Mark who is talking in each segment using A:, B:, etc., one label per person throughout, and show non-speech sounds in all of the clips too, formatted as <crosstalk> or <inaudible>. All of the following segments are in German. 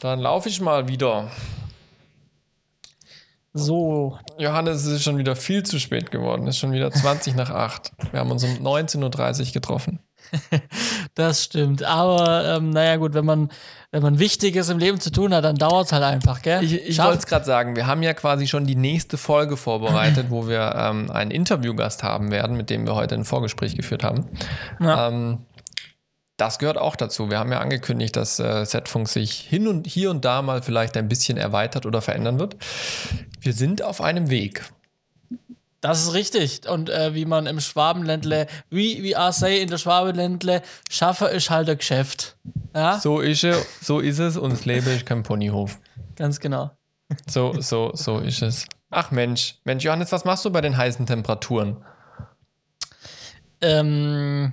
A: Dann laufe ich mal wieder.
B: So.
A: Johannes, es ist schon wieder viel zu spät geworden. Es ist schon wieder 20 nach 8. Wir haben uns um 19.30 Uhr getroffen. <laughs>
B: das stimmt. Aber ähm, naja, gut, wenn man, wenn man Wichtiges im Leben zu tun hat, dann dauert es halt einfach, gell?
A: Ich, ich wollte es gerade sagen, wir haben ja quasi schon die nächste Folge vorbereitet, <laughs> wo wir ähm, einen Interviewgast haben werden, mit dem wir heute ein Vorgespräch geführt haben. Ja. Ähm, das gehört auch dazu. Wir haben ja angekündigt, dass äh, Setfunk sich hin und hier und da mal vielleicht ein bisschen erweitert oder verändern wird. Wir sind auf einem Weg.
B: Das ist richtig. Und äh, wie man im Schwabenländle, wie wie I say in der Schwabenländle, schaffe ist halt ein Geschäft.
A: Ja? So ist es, so ist es und das Leben ist kein Ponyhof.
B: Ganz genau.
A: So, so, so ist es. Ach Mensch, Mensch, Johannes, was machst du bei den heißen Temperaturen?
B: Ähm,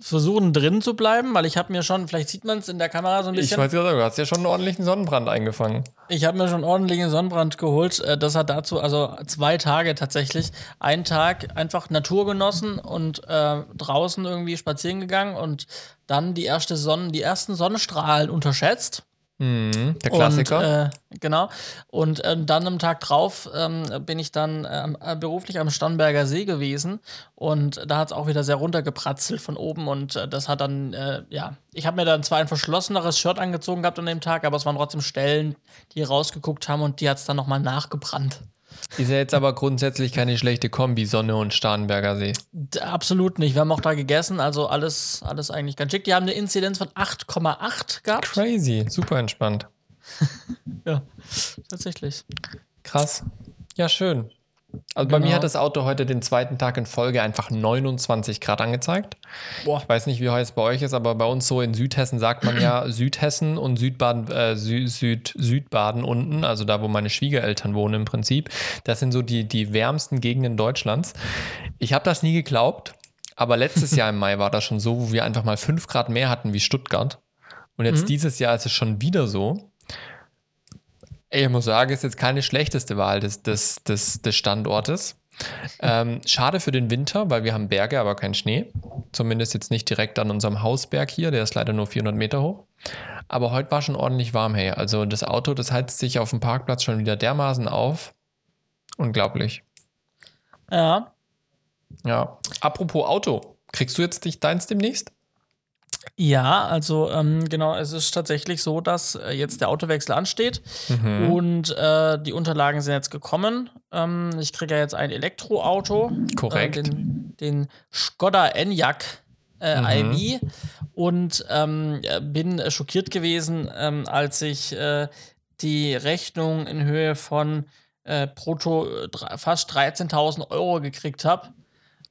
B: versuchen drin zu bleiben, weil ich habe mir schon, vielleicht sieht man es in der Kamera so ein bisschen.
A: Ich weiß ja, du hast ja schon einen ordentlichen Sonnenbrand eingefangen.
B: Ich habe mir schon einen ordentlichen Sonnenbrand geholt. Äh, das hat dazu, also zwei Tage tatsächlich, einen Tag einfach Natur genossen und äh, draußen irgendwie spazieren gegangen und dann die erste Sonne, die ersten Sonnenstrahlen unterschätzt.
A: Mhm, der Klassiker.
B: Und, äh, genau. Und äh, dann am Tag drauf ähm, bin ich dann äh, beruflich am Starnberger See gewesen. Und da hat es auch wieder sehr runtergepratzelt von oben. Und äh, das hat dann, äh, ja, ich habe mir dann zwar ein verschlosseneres Shirt angezogen gehabt an dem Tag, aber es waren trotzdem Stellen, die rausgeguckt haben und die hat es dann nochmal nachgebrannt.
A: Ist ja jetzt aber grundsätzlich keine schlechte Kombi, Sonne und Starnberger See.
B: Absolut nicht. Wir haben auch da gegessen, also alles, alles eigentlich ganz schick. Die haben eine Inzidenz von 8,8 gehabt.
A: Crazy, super entspannt. <laughs>
B: ja, tatsächlich.
A: Krass. Ja, schön. Also genau. bei mir genau. hat das Auto heute den zweiten Tag in Folge einfach 29 Grad angezeigt. Boah. Ich weiß nicht, wie heiß es bei euch ist, aber bei uns so in Südhessen sagt man ja <clears throat> Südhessen und Südbaden, äh, Süd, Süd, Südbaden unten, also da, wo meine Schwiegereltern wohnen im Prinzip. Das sind so die, die wärmsten Gegenden Deutschlands. Ich habe das nie geglaubt, aber letztes <laughs> Jahr im Mai war das schon so, wo wir einfach mal 5 Grad mehr hatten wie Stuttgart. Und jetzt mhm. dieses Jahr ist es schon wieder so. Ich muss sagen, ist jetzt keine schlechteste Wahl des, des, des, des Standortes. Ähm, schade für den Winter, weil wir haben Berge, aber keinen Schnee. Zumindest jetzt nicht direkt an unserem Hausberg hier, der ist leider nur 400 Meter hoch. Aber heute war schon ordentlich warm, hey. Also das Auto, das heizt sich auf dem Parkplatz schon wieder dermaßen auf. Unglaublich.
B: Ja.
A: Ja. Apropos Auto, kriegst du jetzt dich deins demnächst?
B: Ja, also ähm, genau, es ist tatsächlich so, dass äh, jetzt der Autowechsel ansteht mhm. und äh, die Unterlagen sind jetzt gekommen. Ähm, ich kriege ja jetzt ein Elektroauto.
A: Korrekt.
B: Äh, den, den Skoda Enyaq äh, mhm. IV und ähm, bin schockiert gewesen, ähm, als ich äh, die Rechnung in Höhe von äh, brutto fast 13.000 Euro gekriegt habe.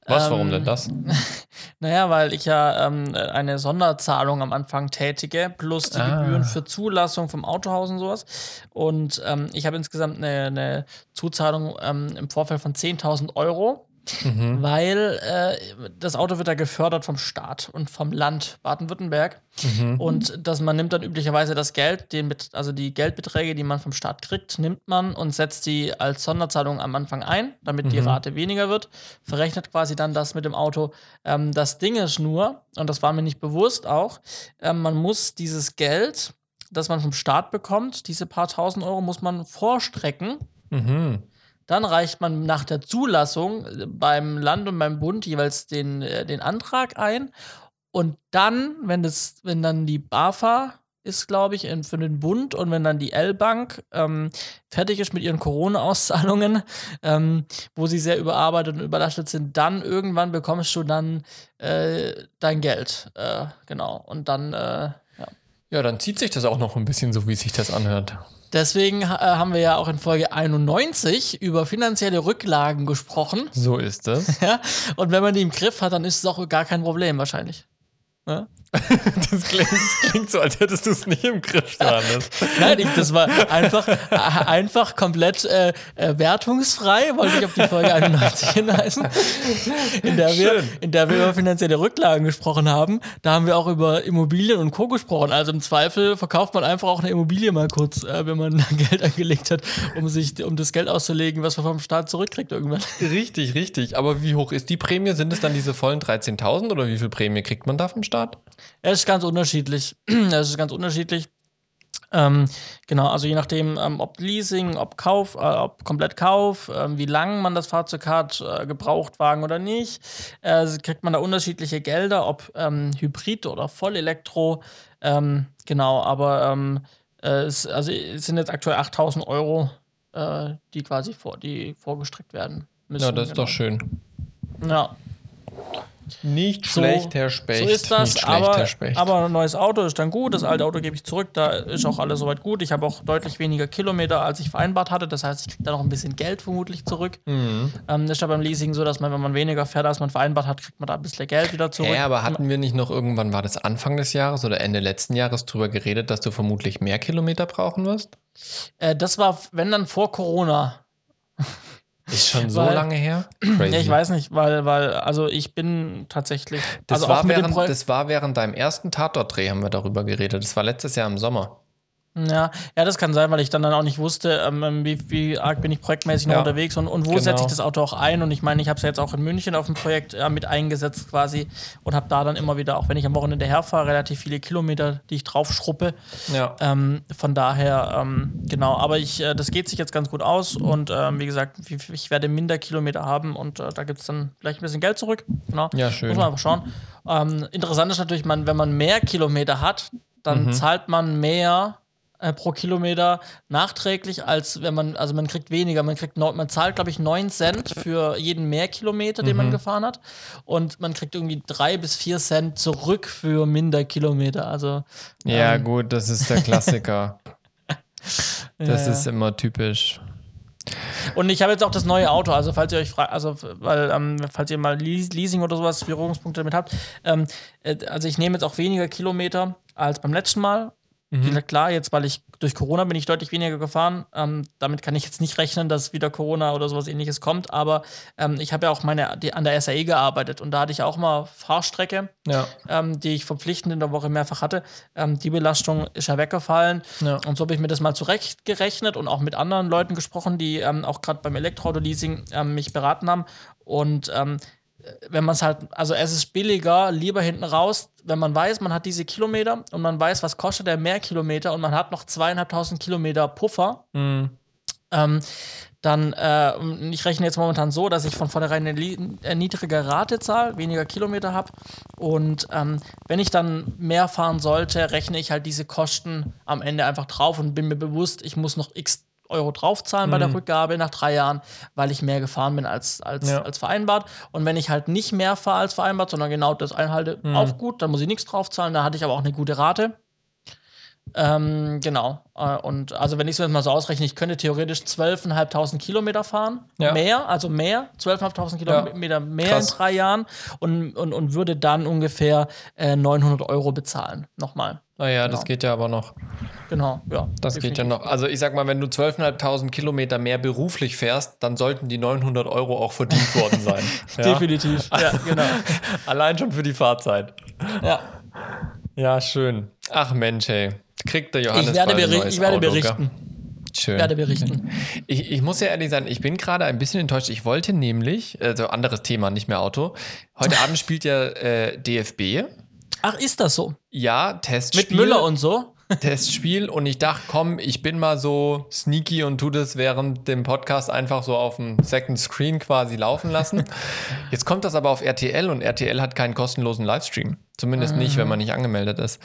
A: Was, warum denn ähm, das? <laughs>
B: naja, weil ich ja ähm, eine Sonderzahlung am Anfang tätige, plus die ah. Gebühren für Zulassung vom Autohaus und sowas. Und ähm, ich habe insgesamt eine, eine Zuzahlung ähm, im Vorfeld von 10.000 Euro. Mhm. Weil äh, das Auto wird da gefördert vom Staat und vom Land Baden-Württemberg. Mhm. Und dass man nimmt dann üblicherweise das Geld, den, also die Geldbeträge, die man vom Staat kriegt, nimmt man und setzt die als Sonderzahlung am Anfang ein, damit mhm. die Rate weniger wird. Verrechnet quasi dann das mit dem Auto. Ähm, das Ding ist nur, und das war mir nicht bewusst auch, äh, man muss dieses Geld, das man vom Staat bekommt, diese paar tausend Euro, muss man vorstrecken.
A: Mhm.
B: Dann reicht man nach der Zulassung äh, beim Land und beim Bund jeweils den, äh, den Antrag ein. Und dann, wenn das, wenn dann die BAFA ist, glaube ich, für den Bund und wenn dann die L-Bank ähm, fertig ist mit ihren Corona-Auszahlungen, <laughs> ähm, wo sie sehr überarbeitet und überlastet sind, dann irgendwann bekommst du dann äh, dein Geld. Äh, genau. Und dann, äh, ja.
A: Ja, dann zieht sich das auch noch ein bisschen so, wie sich das anhört.
B: Deswegen äh, haben wir ja auch in Folge 91 über finanzielle Rücklagen gesprochen.
A: So ist es. <laughs>
B: Ja, und wenn man die im Griff hat, dann ist es auch gar kein Problem wahrscheinlich. Ja? <laughs>
A: das, klingt, das, klingt, so, als hättest du es nicht im Griff, Johannes.
B: Nein, ich, das war einfach, einfach komplett äh, äh, wertungsfrei, wollte ich auf die Folge 91 hinweisen, in der, wir, in der wir über finanzielle Rücklagen gesprochen haben. Da haben wir auch über Immobilien und Co. gesprochen. Also im Zweifel verkauft man einfach auch eine Immobilie mal kurz, äh, wenn man <laughs> Geld angelegt hat, um, sich, um das Geld auszulegen, was man vom Staat zurückkriegt irgendwann.
A: Richtig, richtig. Aber wie hoch ist die Prämie? Sind es dann diese vollen 13.000 oder wie viel Prämie kriegt man da vom Staat?
B: Es ist ganz unterschiedlich. <clears throat> Es ist ganz unterschiedlich. Ähm, genau, also je nachdem, ähm, ob Leasing, ob Kauf, äh, ob komplett Kauf, äh, wie lang man das Fahrzeug hat, äh, Gebrauchtwagen oder nicht, äh, kriegt man da unterschiedliche Gelder, ob ähm, Hybrid oder Vollelektro. Ähm, genau, aber ähm, äh, es, also es sind jetzt aktuell 8000 Euro, äh, die quasi vor, die vorgestreckt werden
A: müssen. Ja, das ist genau. doch schön.
B: Ja.
A: Nicht so, schlecht, Herr Specht.
B: So ist das,
A: schlecht,
B: aber, aber ein neues Auto ist dann gut. Das alte Auto gebe ich zurück. Da ist auch alles soweit gut. Ich habe auch deutlich weniger Kilometer, als ich vereinbart hatte. Das heißt, ich kriege da noch ein bisschen Geld vermutlich zurück. Mhm. Ähm, das ist ja beim Leasing so, dass man, wenn man weniger fährt, als man vereinbart hat, kriegt man da ein bisschen Geld wieder zurück.
A: Ja, aber hatten wir nicht noch irgendwann, war das Anfang des Jahres oder Ende letzten Jahres, drüber geredet, dass du vermutlich mehr Kilometer brauchen wirst?
B: Äh, das war, wenn dann vor Corona.
A: Ist schon so weil, lange her? <clears throat>
B: Crazy. Ich weiß nicht, weil, weil, also ich bin tatsächlich.
A: Das,
B: also
A: war, während, das war während deinem ersten Tatort-Dreh, haben wir darüber geredet. Das war letztes Jahr im Sommer.
B: Ja, ja, das kann sein, weil ich dann, dann auch nicht wusste, ähm, ähm, wie, wie arg bin ich projektmäßig noch ja, unterwegs und, und wo genau. setze ich das Auto auch ein. Und ich meine, ich habe es ja jetzt auch in München auf dem Projekt ja, mit eingesetzt quasi und habe da dann immer wieder, auch wenn ich am Wochenende herfahre, relativ viele Kilometer, die ich drauf schruppe.
A: Ja.
B: Ähm, von daher, ähm, genau, aber ich, äh, das geht sich jetzt ganz gut aus und ähm, wie gesagt, ich, werde minder Kilometer haben und äh, da gibt es dann vielleicht ein bisschen Geld zurück. Genau.
A: Ja, schön.
B: Muss man einfach schauen. Ähm, interessant ist natürlich, man, wenn man mehr Kilometer hat, dann mhm. zahlt man mehr äh, pro Kilometer nachträglich, als wenn man, also man kriegt weniger, man kriegt, man zahlt, glaube ich, 9 Cent für jeden Mehrkilometer, den mhm. man gefahren hat. Und man kriegt irgendwie 3 bis 4 Cent zurück für minder Kilometer. Also,
A: ja, ähm, gut, das ist der Klassiker. <laughs> das ja, ist immer typisch.
B: Und ich habe jetzt auch das neue Auto, also falls ihr euch fragt, also weil, ähm, falls ihr mal Leasing oder sowas Berührungspunkte damit habt, ähm, äh, also ich nehme jetzt auch weniger Kilometer als beim letzten Mal Mhm. Klar, jetzt, weil ich durch Corona bin ich deutlich weniger gefahren. Ähm, damit kann ich jetzt nicht rechnen, dass wieder Corona oder sowas ähnliches kommt. Aber ähm, ich habe ja auch meine, die, an der SAE gearbeitet und da hatte ich auch mal Fahrstrecke,
A: ja.
B: ähm, die ich verpflichtend in der Woche mehrfach hatte. Ähm, die Belastung ist ja weggefallen. Ja. Und so habe ich mir das mal zurechtgerechnet und auch mit anderen Leuten gesprochen, die ähm, auch gerade beim Elektroauto-Leasing ähm, mich beraten haben. Und wenn man es halt, also es ist billiger, lieber hinten raus, wenn man weiß, man hat diese Kilometer und man weiß, was kostet der mehr Kilometer und man hat noch zweieinhalbtausend Kilometer Puffer,
A: mhm.
B: ähm, dann, äh, ich rechne jetzt momentan so, dass ich von vornherein eine äh, niedrige Rate zahle, weniger Kilometer habe. Und ähm, wenn ich dann mehr fahren sollte, rechne ich halt diese Kosten am Ende einfach drauf und bin mir bewusst, ich muss noch x Euro draufzahlen mhm. bei der mhm. Rückgabe nach drei Jahren, weil ich mehr gefahren bin als, als, ja. als vereinbart. Und wenn ich halt nicht mehr fahre als vereinbart, sondern genau das einhalte, mhm. auch gut, dann muss ich nichts draufzahlen. Da hatte ich aber auch eine gute Rate. Ähm, genau. Äh, und also, wenn ich es mir mal so ausrechne, ich könnte theoretisch 12.500 Kilometer fahren. Ja. Mehr, also mehr, 12.500 Kilometer ja. mehr Krass. in drei Jahren und, und, und würde dann ungefähr äh, 900 Euro bezahlen. Nochmal.
A: Naja, genau. das geht ja aber noch.
B: Genau, ja.
A: Das definitiv. geht ja noch. Also ich sag mal, wenn du 12.500 Kilometer mehr beruflich fährst, dann sollten die 900 Euro auch verdient <laughs> worden sein.
B: ja? Definitiv, ja, genau. <laughs>
A: Allein schon für die Fahrzeit.
B: Ja.
A: Ja, schön. Ach Mensch, ey. Kriegt der Johannes
B: Ich werde, beri ich werde berichten.
A: Schön.
B: Ich werde berichten.
A: Ich, ich muss ja ehrlich sein, ich bin gerade ein bisschen enttäuscht. Ich wollte nämlich, also anderes Thema, nicht mehr Auto. Heute Abend spielt ja äh, DFB.
B: Ach, ist das so?
A: Ja, Testspiel.
B: Mit Müller und so? <laughs>
A: Testspiel und ich dachte, komm, ich bin mal so sneaky und tu das während dem Podcast einfach so auf dem Second Screen quasi laufen lassen. <laughs> Jetzt kommt das aber auf RTL und RTL hat keinen kostenlosen Livestream. Zumindest nicht, wenn man nicht angemeldet ist.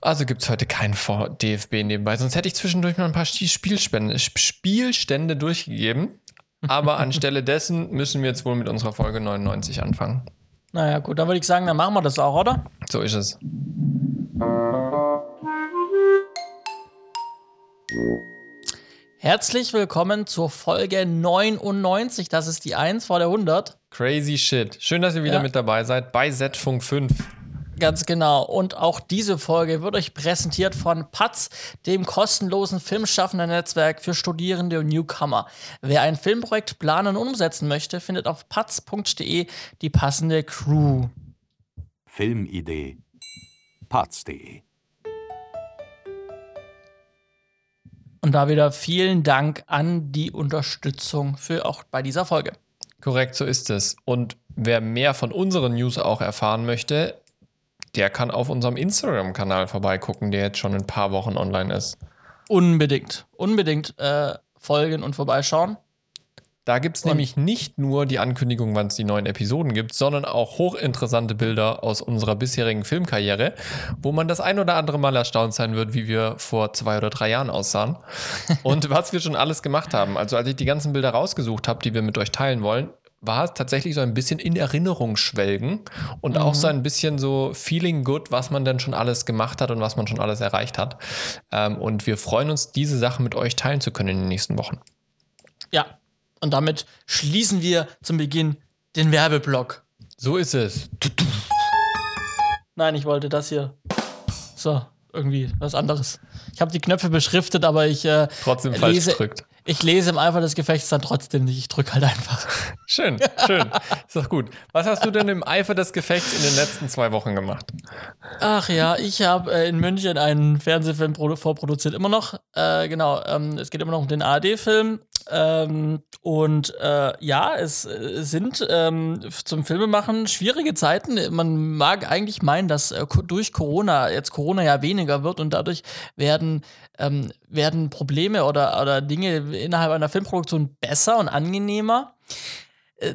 A: Also gibt es heute keinen DFB nebenbei. Sonst hätte ich zwischendurch mal ein paar Spielstände, Spielstände durchgegeben. Aber anstelle dessen müssen wir jetzt wohl mit unserer Folge 99 anfangen.
B: Naja, gut, dann würde ich sagen, dann machen wir das auch, oder?
A: So ist es.
B: Herzlich willkommen zur Folge 99. Das ist die 1 vor der 100.
A: Crazy shit. Schön, dass ihr wieder ja. mit dabei seid bei Z-Funk 5.
B: Ganz genau. Und auch diese Folge wird euch präsentiert von Patz, dem kostenlosen Filmschaffender Netzwerk für Studierende und Newcomer. Wer ein Filmprojekt planen und umsetzen möchte, findet auf patz.de die passende Crew.
C: Filmidee. patz.de
B: Und da wieder vielen Dank an die Unterstützung für auch bei dieser Folge.
A: Korrekt, so ist es. Und wer mehr von unseren News auch erfahren möchte, der kann auf unserem Instagram-Kanal vorbeigucken, der jetzt schon ein paar Wochen online ist.
B: Unbedingt, unbedingt äh, folgen und vorbeischauen.
A: Da gibt es nämlich nicht nur die Ankündigung, wann es die neuen Episoden gibt, sondern auch hochinteressante Bilder aus unserer bisherigen Filmkarriere, wo man das ein oder andere Mal erstaunt sein wird, wie wir vor zwei oder drei Jahren aussahen <laughs> und was wir schon alles gemacht haben. Also als ich die ganzen Bilder rausgesucht habe, die wir mit euch teilen wollen, war es tatsächlich so ein bisschen in Erinnerung schwelgen und mhm. auch so ein bisschen so feeling good, was man denn schon alles gemacht hat und was man schon alles erreicht hat. Ähm, und wir freuen uns, diese Sachen mit euch teilen zu können in den nächsten Wochen.
B: Ja, und damit schließen wir zum Beginn den Werbeblock.
A: So ist es.
B: Nein, ich wollte das hier. So, irgendwie was anderes. Ich habe die Knöpfe beschriftet, aber ich äh,
A: trotzdem falsch lese, gedrückt.
B: Ich lese im Eifer des Gefechts dann trotzdem nicht. Ich drücke halt einfach. <laughs>
A: Schön, schön. Ist doch gut. Was hast du denn im Eifer des Gefechts in den letzten zwei Wochen gemacht?
B: Ach ja, ich habe äh, in München einen Fernsehfilm vorproduziert. Immer noch. Äh, genau. Ähm, es geht immer noch um den ARD-Film. Ähm, und äh, ja, es äh, sind ähm, zum Filmemachen schwierige Zeiten. Man mag eigentlich meinen, dass äh, durch Corona jetzt Corona ja weniger wird und dadurch werden ähm, werden Probleme oder, oder Dinge innerhalb einer Filmproduktion besser und angenehmer. Äh,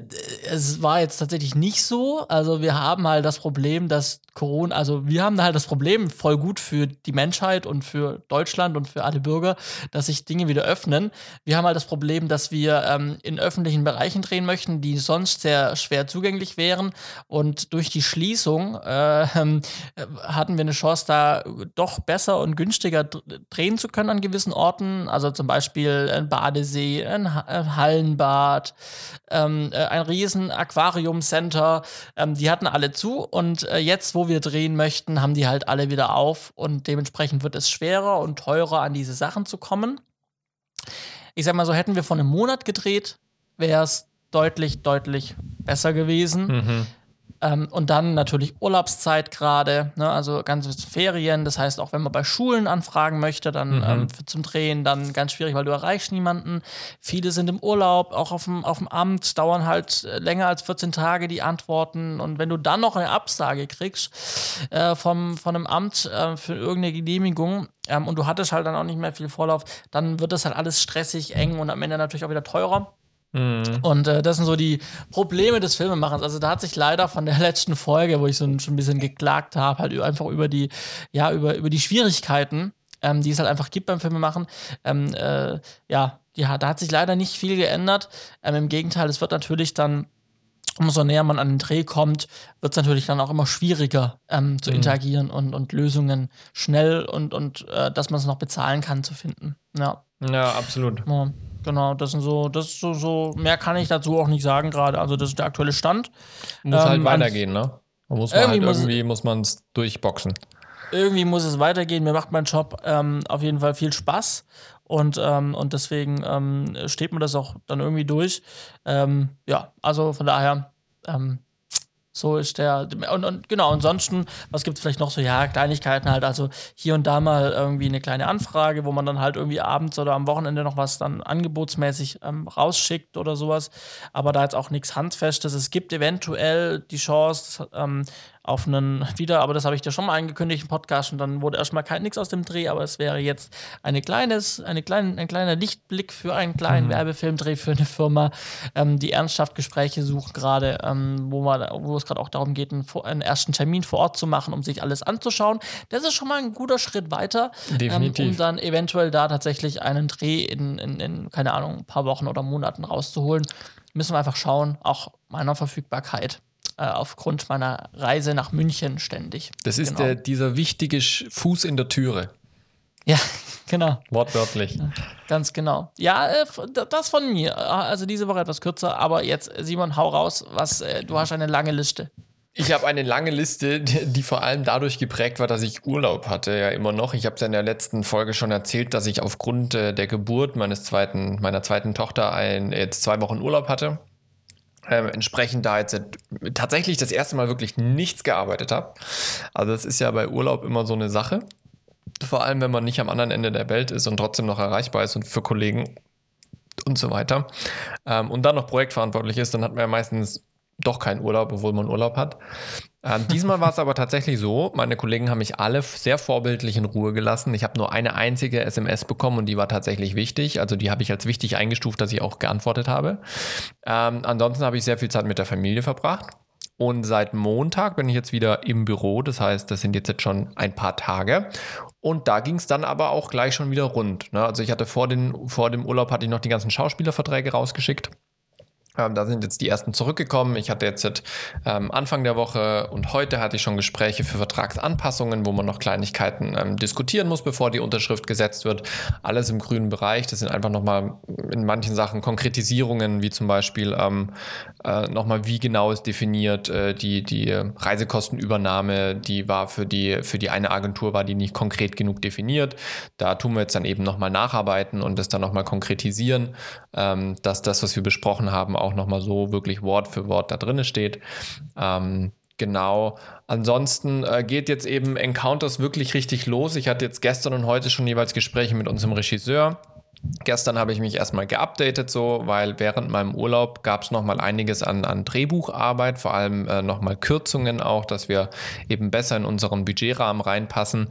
B: es war jetzt tatsächlich nicht so. Also wir haben halt das Problem, dass Corona, also wir haben halt das Problem, voll gut für die Menschheit und für Deutschland und für alle Bürger, dass sich Dinge wieder öffnen. Wir haben halt das Problem, dass wir ähm, in öffentlichen Bereichen drehen möchten, die sonst sehr schwer zugänglich wären. Und durch die Schließung äh, hatten wir eine Chance, da doch besser und günstiger drehen zu können an gewissen Orten. Also zum Beispiel ein Badesee, ein Hallenbad, ähm, äh, ein riesen Aquarium-Center. Ähm, die hatten alle zu. Und äh, jetzt, wo wir drehen möchten, haben die halt alle wieder auf und dementsprechend wird es schwerer und teurer, an diese Sachen zu kommen. Ich sag mal so, hätten wir vor einem Monat gedreht, wäre es deutlich, deutlich besser gewesen. Mhm. Ähm, und dann natürlich Urlaubszeit gerade, ne, also ganze Ferien. Das heißt, auch wenn man bei Schulen anfragen möchte, dann mhm. ähm, zum Drehen, dann ganz schwierig, weil du erreichst niemanden. Viele sind im Urlaub, auch auf dem, auf dem Amt, dauern halt äh, länger als 14 Tage die Antworten. Und wenn du dann noch eine Absage kriegst äh, vom, von einem Amt äh, für irgendeine Genehmigung, ähm, und du hattest halt dann auch nicht mehr viel Vorlauf, dann wird das halt alles stressig, eng und am Ende natürlich auch wieder teurer. Mhm. Und äh, das sind so die Probleme des Filmemachens. Also da hat sich leider von der <laughs> letzten Folge, wo ich so ein, schon ein bisschen geklagt habe, halt einfach über die, ja, über, über die Schwierigkeiten, ähm, die es halt einfach gibt beim Filmemachen, ähm, äh, ja, ja, da hat sich leider nicht viel geändert. Ähm, Im Gegenteil, es wird natürlich dann umso näher man an den Dreh kommt, wird es natürlich dann auch immer schwieriger ähm, zu mhm. interagieren und, und Lösungen schnell und, und äh, dass man es noch bezahlen kann zu finden. Ja,
A: ja absolut. Ja.
B: Genau, das sind so, das ist so, so, mehr kann ich dazu auch nicht sagen gerade. Also, das ist der aktuelle Stand.
A: Muss halt ähm, halt weitergehen, ne? Man muss man irgendwie halt, irgendwie muss man es durchboxen.
B: Irgendwie muss es weitergehen. Mir macht mein Job ähm, auf jeden Fall viel Spaß. Und, ähm, und deswegen ähm, steht mir das auch dann irgendwie durch. Ähm, ja, also von daher, ähm, so ist der. Und, und genau, ansonsten, was gibt es vielleicht noch so? Ja, Kleinigkeiten halt. Also hier und da mal irgendwie eine kleine Anfrage, wo man dann halt irgendwie abends oder am Wochenende noch was dann angebotsmäßig ähm, rausschickt oder sowas. Aber da jetzt auch nichts Handfestes. Es gibt eventuell die Chance, ähm, auf einen wieder, aber das habe ich dir schon mal angekündigt im Podcast und dann wurde erstmal kein nichts aus dem Dreh, aber es wäre jetzt eine kleines, eine kleine, ein kleiner Lichtblick für einen kleinen mhm. Werbefilmdreh für eine Firma, ähm, die ernsthaft Gespräche sucht gerade, ähm, wo, man, wo es gerade auch darum geht, einen, einen, ersten Termin vor Ort zu machen, um sich alles anzuschauen. Das ist schon mal ein guter Schritt weiter, ähm, um dann eventuell da tatsächlich einen Dreh in, in, in, keine Ahnung, ein paar Wochen oder Monaten rauszuholen. Müssen wir einfach schauen, auch meiner Verfügbarkeit äh, aufgrund meiner Reise nach München ständig.
A: Das ist genau. der, dieser wichtige Fuß in der Türe.
B: Ja, <laughs> genau.
A: Wortwörtlich.
B: Ganz genau. Ja, äh, das von mir. Also diese Woche etwas kürzer, aber jetzt, Simon, hau raus, was, äh, du hast eine lange Liste.
A: Ich habe eine lange Liste, die vor allem dadurch geprägt war, dass ich Urlaub hatte, ja immer noch. Ich habe es ja in der letzten Folge schon erzählt, dass ich aufgrund der Geburt meines zweiten, meiner zweiten Tochter ein, jetzt zwei Wochen Urlaub hatte. Ähm, entsprechend da jetzt tatsächlich das erste Mal wirklich nichts gearbeitet habe. Also das ist ja bei Urlaub immer so eine Sache. Vor allem, wenn man nicht am anderen Ende der Welt ist und trotzdem noch erreichbar ist und für Kollegen und so weiter. Ähm, und dann noch projektverantwortlich ist, dann hat man ja meistens doch keinen Urlaub, obwohl man Urlaub hat. Ähm, diesmal war es aber tatsächlich so, meine Kollegen haben mich alle sehr vorbildlich in Ruhe gelassen. Ich habe nur eine einzige SMS bekommen und die war tatsächlich wichtig. Also die habe ich als wichtig eingestuft, dass ich auch geantwortet habe. Ähm, ansonsten habe ich sehr viel Zeit mit der Familie verbracht. Und seit Montag bin ich jetzt wieder im Büro. Das heißt, das sind jetzt, schon ein paar Tage. Und da ging es dann aber auch gleich schon wieder rund. Ne? Also ich hatte vor, den, vor dem Urlaub hatte ich noch die ganzen Schauspielerverträge rausgeschickt. Ähm, da sind jetzt die ersten zurückgekommen. Ich hatte jetzt ähm, Anfang der Woche und heute hatte ich schon Gespräche für Vertragsanpassungen, wo man noch Kleinigkeiten ähm, diskutieren muss, bevor die Unterschrift gesetzt wird. Alles im grünen Bereich. Das sind einfach nochmal in manchen Sachen Konkretisierungen, wie zum Beispiel ähm, äh, nochmal, wie genau ist definiert äh, die, die Reisekostenübernahme, die war für die, für die eine Agentur, war die nicht konkret genug definiert. Da tun wir jetzt dann eben nochmal nacharbeiten und das dann nochmal konkretisieren, ähm, dass das, was wir besprochen haben, auch nochmal so wirklich Wort für Wort da drin steht. Ähm, Genau. Ansonsten äh, geht jetzt eben Encounters wirklich richtig los. Ich hatte jetzt gestern und heute schon jeweils Gespräche mit unserem Regisseur. Gestern habe ich mich erstmal geupdatet, so, weil während meinem Urlaub gab es nochmal einiges an, an Drehbucharbeit, vor allem äh, nochmal Kürzungen auch, dass wir eben besser in unseren Budgetrahmen reinpassen.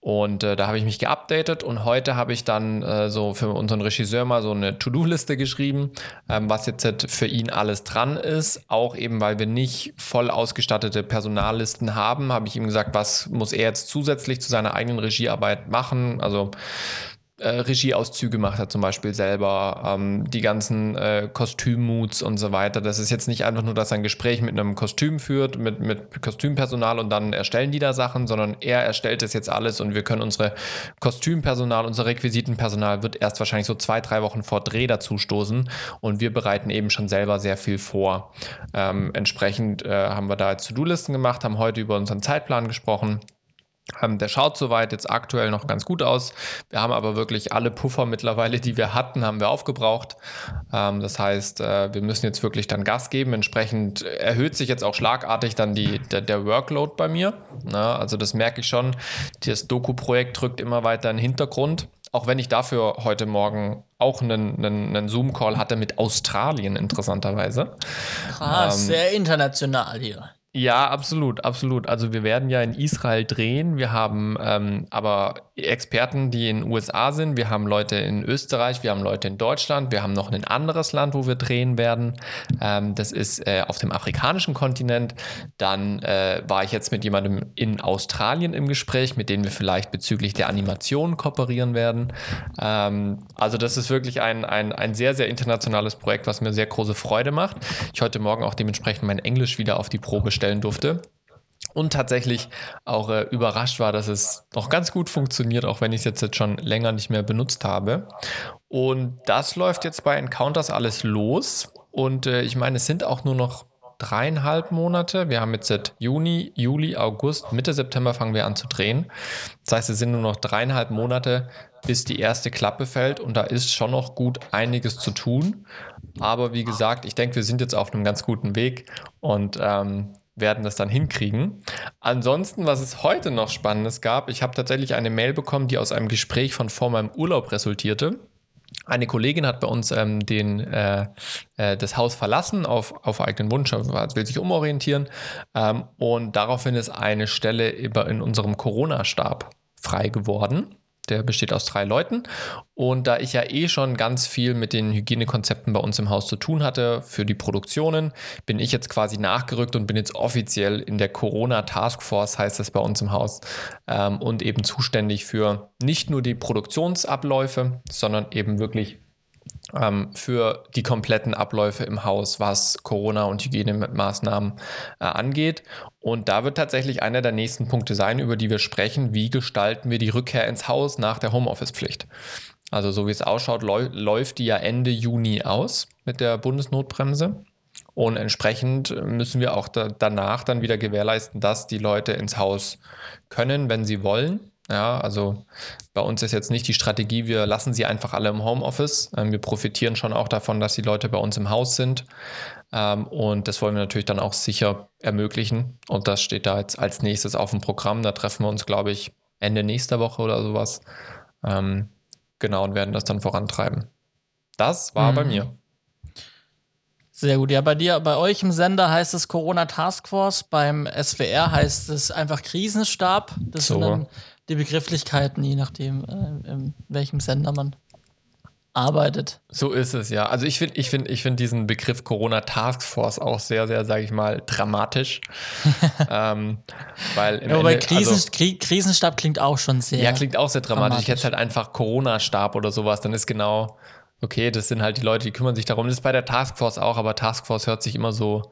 A: Und äh, da habe ich mich geupdatet und heute habe ich dann äh, so für unseren Regisseur mal so eine To-Do-Liste geschrieben, ähm, was jetzt für ihn alles dran ist. Auch eben, weil wir nicht voll ausgestattete Personallisten haben, habe ich ihm gesagt, was muss er jetzt zusätzlich zu seiner eigenen Regiearbeit machen. Also äh, Regieauszüge macht er zum Beispiel selber, ähm, die ganzen äh, Kostümmoods und so weiter. Das ist jetzt nicht einfach nur, dass er ein Gespräch mit einem Kostüm führt, mit, mit Kostümpersonal und dann erstellen die da Sachen, sondern er erstellt das jetzt alles und wir können unsere Kostümpersonal, unser Requisitenpersonal wird erst wahrscheinlich so zwei, drei Wochen vor Dreh dazu stoßen und wir bereiten eben schon selber sehr viel vor. Ähm, entsprechend äh, haben wir da jetzt To-Do-Listen gemacht, haben heute über unseren Zeitplan gesprochen der schaut soweit jetzt aktuell noch ganz gut aus. Wir haben aber wirklich alle Puffer mittlerweile, die wir hatten, haben wir aufgebraucht. Ähm, das heißt, äh, wir müssen jetzt wirklich dann Gas geben. Entsprechend erhöht sich jetzt auch schlagartig dann die, der, der Workload bei mir. also das merke ich schon. Das Doku-Projekt drückt immer weiter in den Hintergrund. Auch wenn ich dafür heute Morgen auch einen, einen, einen Zoom-Call hatte mit Australien, interessanterweise.
B: Krass, ähm, sehr international hier.
A: Ja, absolut, absolut. Also wir werden ja in Israel drehen. Wir haben ähm, aber Experten, die in den USA sind. Wir haben Leute in Österreich, wir haben Leute in Deutschland. Wir haben noch ein anderes Land, wo wir drehen werden. Ähm, das ist äh, auf dem afrikanischen Kontinent. Dann äh, war ich jetzt mit jemandem in Australien im Gespräch, mit dem wir vielleicht bezüglich der Animation kooperieren werden. Ähm, also das ist wirklich ein, ein, ein sehr, sehr internationales Projekt, was mir sehr große Freude macht. Ich heute Morgen auch dementsprechend mein Englisch wieder auf die Probe stellen durfte. Und tatsächlich auch äh, überrascht war, dass es noch ganz gut funktioniert, auch wenn ich es jetzt, jetzt schon länger nicht mehr benutzt habe. Und das läuft jetzt bei Encounters alles los. Und äh, ich meine, es sind auch nur noch dreieinhalb Monate. Wir haben jetzt seit Juni, Juli, August, Mitte September fangen wir an zu drehen. Das heißt, es sind nur noch dreieinhalb Monate, bis die erste Klappe fällt und da ist schon noch gut einiges zu tun. Aber wie gesagt, ich denke, wir sind jetzt auf einem ganz guten Weg und ähm, werden das dann hinkriegen. Ansonsten, was es heute noch Spannendes gab, ich habe tatsächlich eine Mail bekommen, die aus einem Gespräch von vor meinem Urlaub resultierte. Eine Kollegin hat bei uns ähm, den, äh, äh, das Haus verlassen auf, auf eigenen Wunsch, will sich umorientieren ähm, und daraufhin ist eine Stelle in unserem Corona-Stab frei geworden. Der besteht aus drei Leuten. Und da ich ja eh schon ganz viel mit den Hygienekonzepten bei uns im Haus zu tun hatte für die Produktionen, bin ich jetzt quasi nachgerückt und bin jetzt offiziell in der Corona Taskforce, heißt es bei uns im Haus, ähm, und eben zuständig für nicht nur die Produktionsabläufe, sondern eben wirklich ähm, für die kompletten Abläufe im Haus, was Corona- und Hygienemaßnahmen äh, angeht. Und da wird tatsächlich einer der nächsten Punkte sein, über die wir sprechen, wie gestalten wir die Rückkehr ins Haus nach der Homeoffice-Pflicht. Also so wie es ausschaut, läuft die ja Ende Juni aus mit der Bundesnotbremse. Und entsprechend müssen wir auch da danach dann wieder gewährleisten, dass die Leute ins Haus können, wenn sie wollen. Ja, also bei uns ist jetzt nicht die Strategie, wir lassen sie einfach alle im Homeoffice. Ähm, wir profitieren schon auch davon, dass die Leute bei uns im Haus sind. Ähm, und das wollen wir natürlich dann auch sicher ermöglichen. Und das steht da jetzt als nächstes auf dem Programm. Da treffen wir uns, glaube ich, Ende nächster Woche oder sowas. Ähm, genau, und werden das dann vorantreiben. Das war mhm. bei mir.
B: Sehr gut. Ja, bei dir, bei euch im Sender heißt es Corona Taskforce, beim SWR heißt es einfach Krisenstab. Das so. sind dann die Begrifflichkeiten, je nachdem, äh, in welchem Sender man arbeitet.
A: So ist es, ja. Also ich finde ich find, ich find diesen Begriff Corona Taskforce auch sehr, sehr, sage ich mal, dramatisch. <laughs> ähm, weil
B: im ja, aber Ende, Krisen, also, Krisenstab klingt auch schon sehr.
A: Ja, klingt auch sehr dramatisch. dramatisch. Ich hätte halt einfach Corona-Stab oder sowas, dann ist genau, okay, das sind halt die Leute, die kümmern sich darum. Das ist bei der Taskforce auch, aber Taskforce hört sich immer so,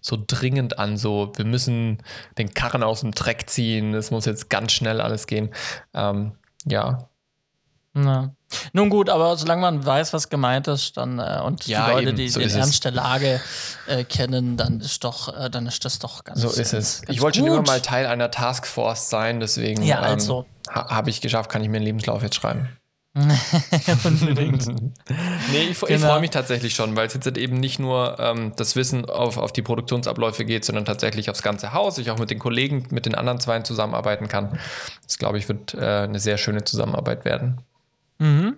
A: so dringend an, so wir müssen den Karren aus dem Dreck ziehen, es muss jetzt ganz schnell alles gehen. Ähm, ja.
B: Na. Nun gut, aber solange man weiß, was gemeint ist, dann äh, und ja, die Leute, eben, die so den Ernst der Lage äh, kennen, dann ist doch, äh, dann ist das doch ganz
A: So ist es. Ich wollte schon immer mal Teil einer Taskforce sein, deswegen
B: ja, also.
A: ähm, ha, habe ich geschafft, kann ich mir einen Lebenslauf jetzt schreiben. <laughs>
B: Unbedingt.
A: nee, ich, genau. ich freue mich tatsächlich schon, weil es jetzt eben nicht nur ähm, das Wissen auf, auf die Produktionsabläufe geht, sondern tatsächlich aufs ganze Haus. Ich auch mit den Kollegen, mit den anderen zwei zusammenarbeiten kann. Das, glaube ich, wird äh, eine sehr schöne Zusammenarbeit werden.
B: Mhm.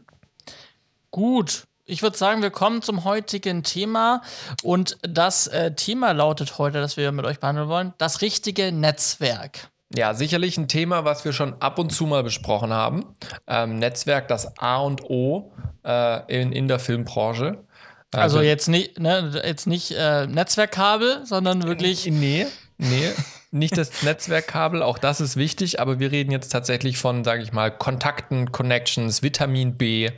B: Gut. Ich würde sagen, wir kommen zum heutigen Thema. Und das äh, Thema lautet heute, das wir mit euch behandeln wollen, das richtige Netzwerk.
A: Ja, sicherlich ein Thema, was wir schon ab und zu mal besprochen haben. Ähm, Netzwerk, das A und O äh, in, in der Filmbranche.
B: Also, also jetzt nicht, ne, jetzt nicht äh, Netzwerkkabel, sondern wirklich.
A: Nee, nee, nicht das <laughs> Netzwerkkabel, auch das ist wichtig, aber wir reden jetzt tatsächlich von, sage ich mal, Kontakten, Connections, Vitamin B,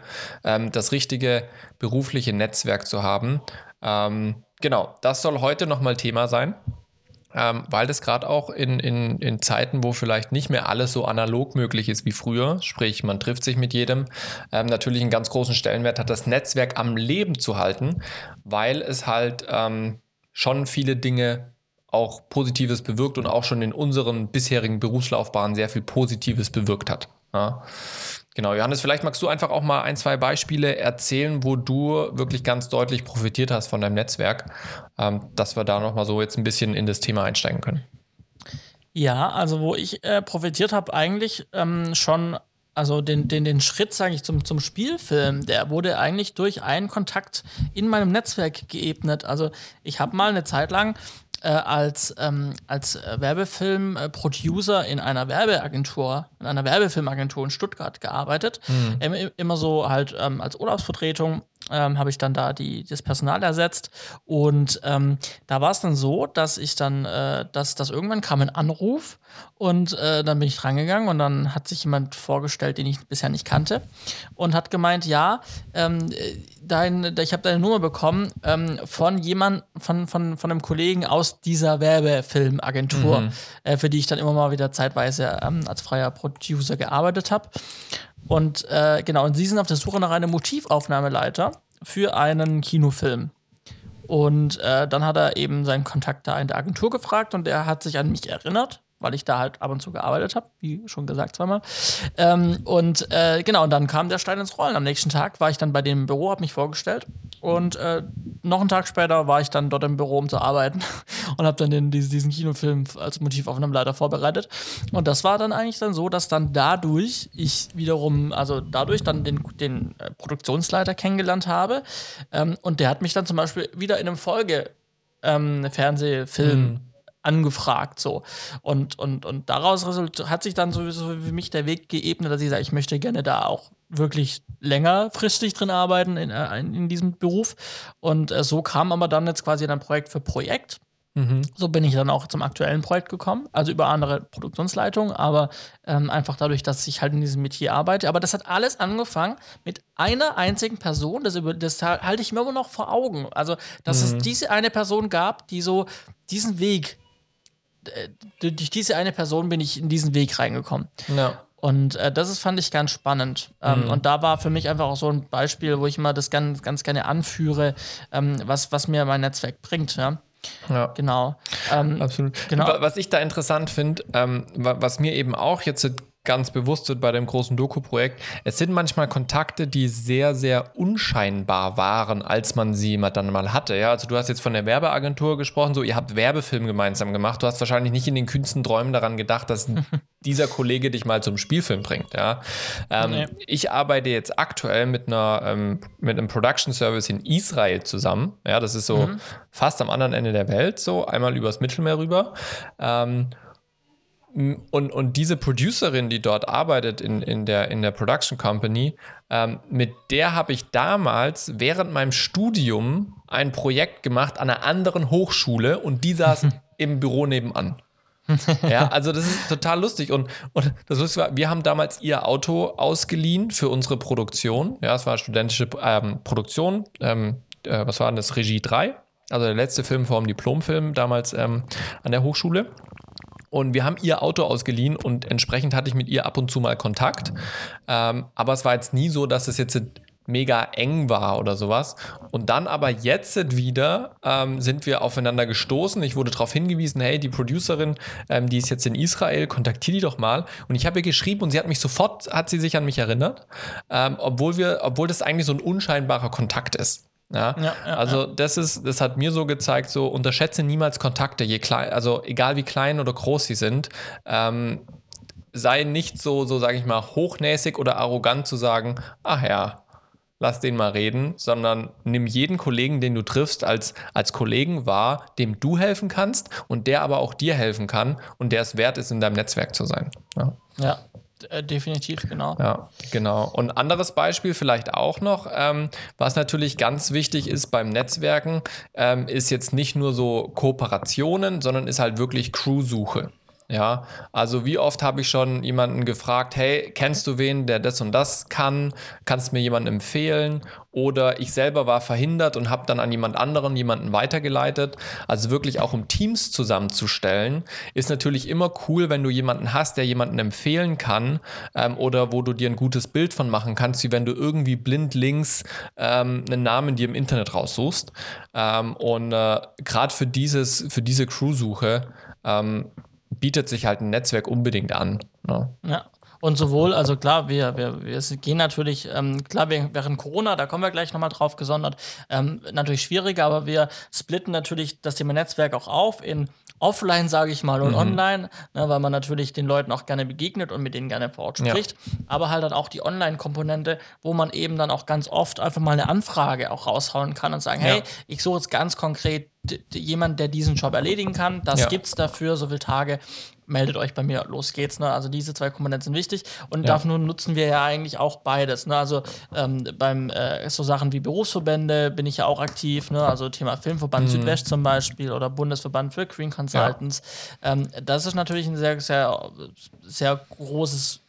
A: ähm, das richtige berufliche Netzwerk zu haben. Ähm, genau, das soll heute nochmal Thema sein. Ähm, weil das gerade auch in, in, in Zeiten, wo vielleicht nicht mehr alles so analog möglich ist wie früher, sprich man trifft sich mit jedem, ähm, natürlich einen ganz großen Stellenwert hat, das Netzwerk am Leben zu halten, weil es halt ähm, schon viele Dinge auch Positives bewirkt und auch schon in unseren bisherigen Berufslaufbahnen sehr viel Positives bewirkt hat. Ja. Genau, Johannes, vielleicht magst du einfach auch mal ein, zwei Beispiele erzählen, wo du wirklich ganz deutlich profitiert hast von deinem Netzwerk, ähm, dass wir da nochmal so jetzt ein bisschen in das Thema einsteigen können.
B: Ja, also wo ich äh, profitiert habe, eigentlich ähm, schon, also den, den, den Schritt, sage ich, zum, zum Spielfilm, der wurde eigentlich durch einen Kontakt in meinem Netzwerk geebnet. Also ich habe mal eine Zeit lang äh, als, ähm, als Werbefilm-Producer in einer Werbeagentur, in einer Werbefilmagentur in Stuttgart gearbeitet. Mhm. immer so halt ähm, als Urlaubsvertretung ähm, habe ich dann da die, das Personal ersetzt. Und ähm, da war es dann so, dass ich dann, äh, dass, dass irgendwann kam ein Anruf und äh, dann bin ich rangegangen und dann hat sich jemand vorgestellt, den ich bisher nicht kannte und hat gemeint, ja, ähm, dein, ich habe deine Nummer bekommen ähm, von jemand, von, von, von einem Kollegen aus dieser Werbefilmagentur, mhm. äh, für die ich dann immer mal wieder zeitweise ähm, als freier Producer gearbeitet habe. Und äh, genau, und sie sind auf der Suche nach einem Motivaufnahmeleiter für einen Kinofilm. Und äh, dann hat er eben seinen Kontakt da in der Agentur gefragt und er hat sich an mich erinnert weil ich da halt ab und zu gearbeitet habe, wie schon gesagt zweimal. Ähm, und äh, genau, und dann kam der Stein ins Rollen. Am nächsten Tag war ich dann bei dem Büro, habe mich vorgestellt und äh, noch einen Tag später war ich dann dort im Büro, um zu arbeiten <laughs> und habe dann den, diesen Kinofilm als Motiv auf einem Leiter vorbereitet. Und das war dann eigentlich dann so, dass dann dadurch ich wiederum, also dadurch dann den, den äh, Produktionsleiter kennengelernt habe ähm, und der hat mich dann zum Beispiel wieder in einem Folge ähm, Fernsehfilm mhm angefragt so und und und daraus hat sich dann sowieso für mich der Weg geebnet, dass ich sage, ich möchte gerne da auch wirklich längerfristig drin arbeiten in, äh, in diesem Beruf und äh, so kam aber dann jetzt quasi ein Projekt für Projekt. Mhm. So bin ich dann auch zum aktuellen Projekt gekommen, also über andere Produktionsleitungen, aber ähm, einfach dadurch, dass ich halt in diesem Metier arbeite. Aber das hat alles angefangen mit einer einzigen Person, das, das halte ich mir immer noch vor Augen. Also, dass mhm. es diese eine Person gab, die so diesen Weg durch diese eine Person bin ich in diesen Weg reingekommen. Ja. Und äh, das ist, fand ich ganz spannend. Ähm, mhm. Und da war für mich einfach auch so ein Beispiel, wo ich immer das ganz, ganz gerne anführe, ähm, was, was mir mein Netzwerk bringt. Ja. Ja. Genau.
A: Ähm, Absolut. Genau. Was ich da interessant finde, ähm, was mir eben auch jetzt ganz bewusst wird bei dem großen Doku-Projekt, es sind manchmal Kontakte, die sehr, sehr unscheinbar waren, als man sie dann mal hatte. Ja, also du hast jetzt von der Werbeagentur gesprochen, so ihr habt Werbefilm gemeinsam gemacht. Du hast wahrscheinlich nicht in den kühnsten Träumen daran gedacht, dass <laughs> dieser Kollege dich mal zum Spielfilm bringt. Ja? Ähm, nee. Ich arbeite jetzt aktuell mit, einer, ähm, mit einem Production Service in Israel zusammen. Ja, das ist so mhm. fast am anderen Ende der Welt, so einmal übers Mittelmeer rüber. Ähm, und, und diese Producerin, die dort arbeitet in, in, der, in der Production Company, ähm, mit der habe ich damals während meinem Studium ein Projekt gemacht an einer anderen Hochschule und die saß <laughs> im Büro nebenan. <laughs> ja, also das ist total lustig. Und, und das Lustige war, wir haben damals ihr Auto ausgeliehen für unsere Produktion. Ja, es war studentische ähm, Produktion. Ähm, äh, was war denn das? Regie 3. Also der letzte Film vor dem Diplomfilm damals ähm, an der Hochschule. Und wir haben ihr Auto ausgeliehen und entsprechend hatte ich mit ihr ab und zu mal Kontakt. Ähm, aber es war jetzt nie so, dass es jetzt mega eng war oder sowas. Und dann aber jetzt wieder ähm, sind wir aufeinander gestoßen. Ich wurde darauf hingewiesen, hey, die Producerin, ähm, die ist jetzt in Israel, kontaktiere die doch mal. Und ich habe ihr geschrieben und sie hat mich sofort, hat sie sich an mich erinnert, ähm, obwohl wir, obwohl das eigentlich so ein unscheinbarer Kontakt ist. Ja, ja, ja also das ist, das hat mir so gezeigt, so unterschätze niemals Kontakte, je klein, also egal wie klein oder groß sie sind, ähm, sei nicht so, so sage ich mal, hochnäsig oder arrogant zu sagen, ach ja, lass den mal reden, sondern nimm jeden Kollegen, den du triffst, als, als Kollegen wahr, dem du helfen kannst und der aber auch dir helfen kann und der es wert ist, in deinem Netzwerk zu sein.
B: Ja. ja. Äh, definitiv, genau.
A: Ja, genau. Und anderes Beispiel vielleicht auch noch, ähm, was natürlich ganz wichtig ist beim Netzwerken, ähm, ist jetzt nicht nur so Kooperationen, sondern ist halt wirklich Crew-Suche. Ja, also wie oft habe ich schon jemanden gefragt, hey, kennst du wen, der das und das kann? Kannst mir jemanden empfehlen? Oder ich selber war verhindert und habe dann an jemand anderen jemanden weitergeleitet. Also wirklich auch um Teams zusammenzustellen, ist natürlich immer cool, wenn du jemanden hast, der jemanden empfehlen kann ähm, oder wo du dir ein gutes Bild von machen kannst, wie wenn du irgendwie blind links ähm, einen Namen dir im Internet raussuchst. Ähm, und äh, gerade für dieses, für diese Crew-Suche ähm, bietet sich halt ein Netzwerk unbedingt an. Ne?
B: Ja. Und sowohl, also klar, wir, wir, wir gehen natürlich, ähm, klar, während Corona, da kommen wir gleich nochmal drauf gesondert, ähm, natürlich schwieriger, aber wir splitten natürlich das Thema Netzwerk auch auf in offline, sage ich mal, und mhm. online, ne, weil man natürlich den Leuten auch gerne begegnet und mit denen gerne vor Ort spricht. Ja. Aber halt dann auch die Online-Komponente, wo man eben dann auch ganz oft einfach mal eine Anfrage auch raushauen kann und sagen, ja. hey, ich suche jetzt ganz konkret jemand, der diesen Job erledigen kann. Das ja. es dafür, so viele Tage. Meldet euch bei mir, los geht's. Ne? Also diese zwei Komponenten sind wichtig und ja. dafür nutzen wir ja eigentlich auch beides. Ne? Also ähm, beim äh, so Sachen wie Berufsverbände bin ich ja auch aktiv. Ne? Also Thema Filmverband mhm. Südwest zum Beispiel oder Bundesverband für Green Consultants. Ja. Ähm, das ist natürlich ein sehr, sehr, sehr großes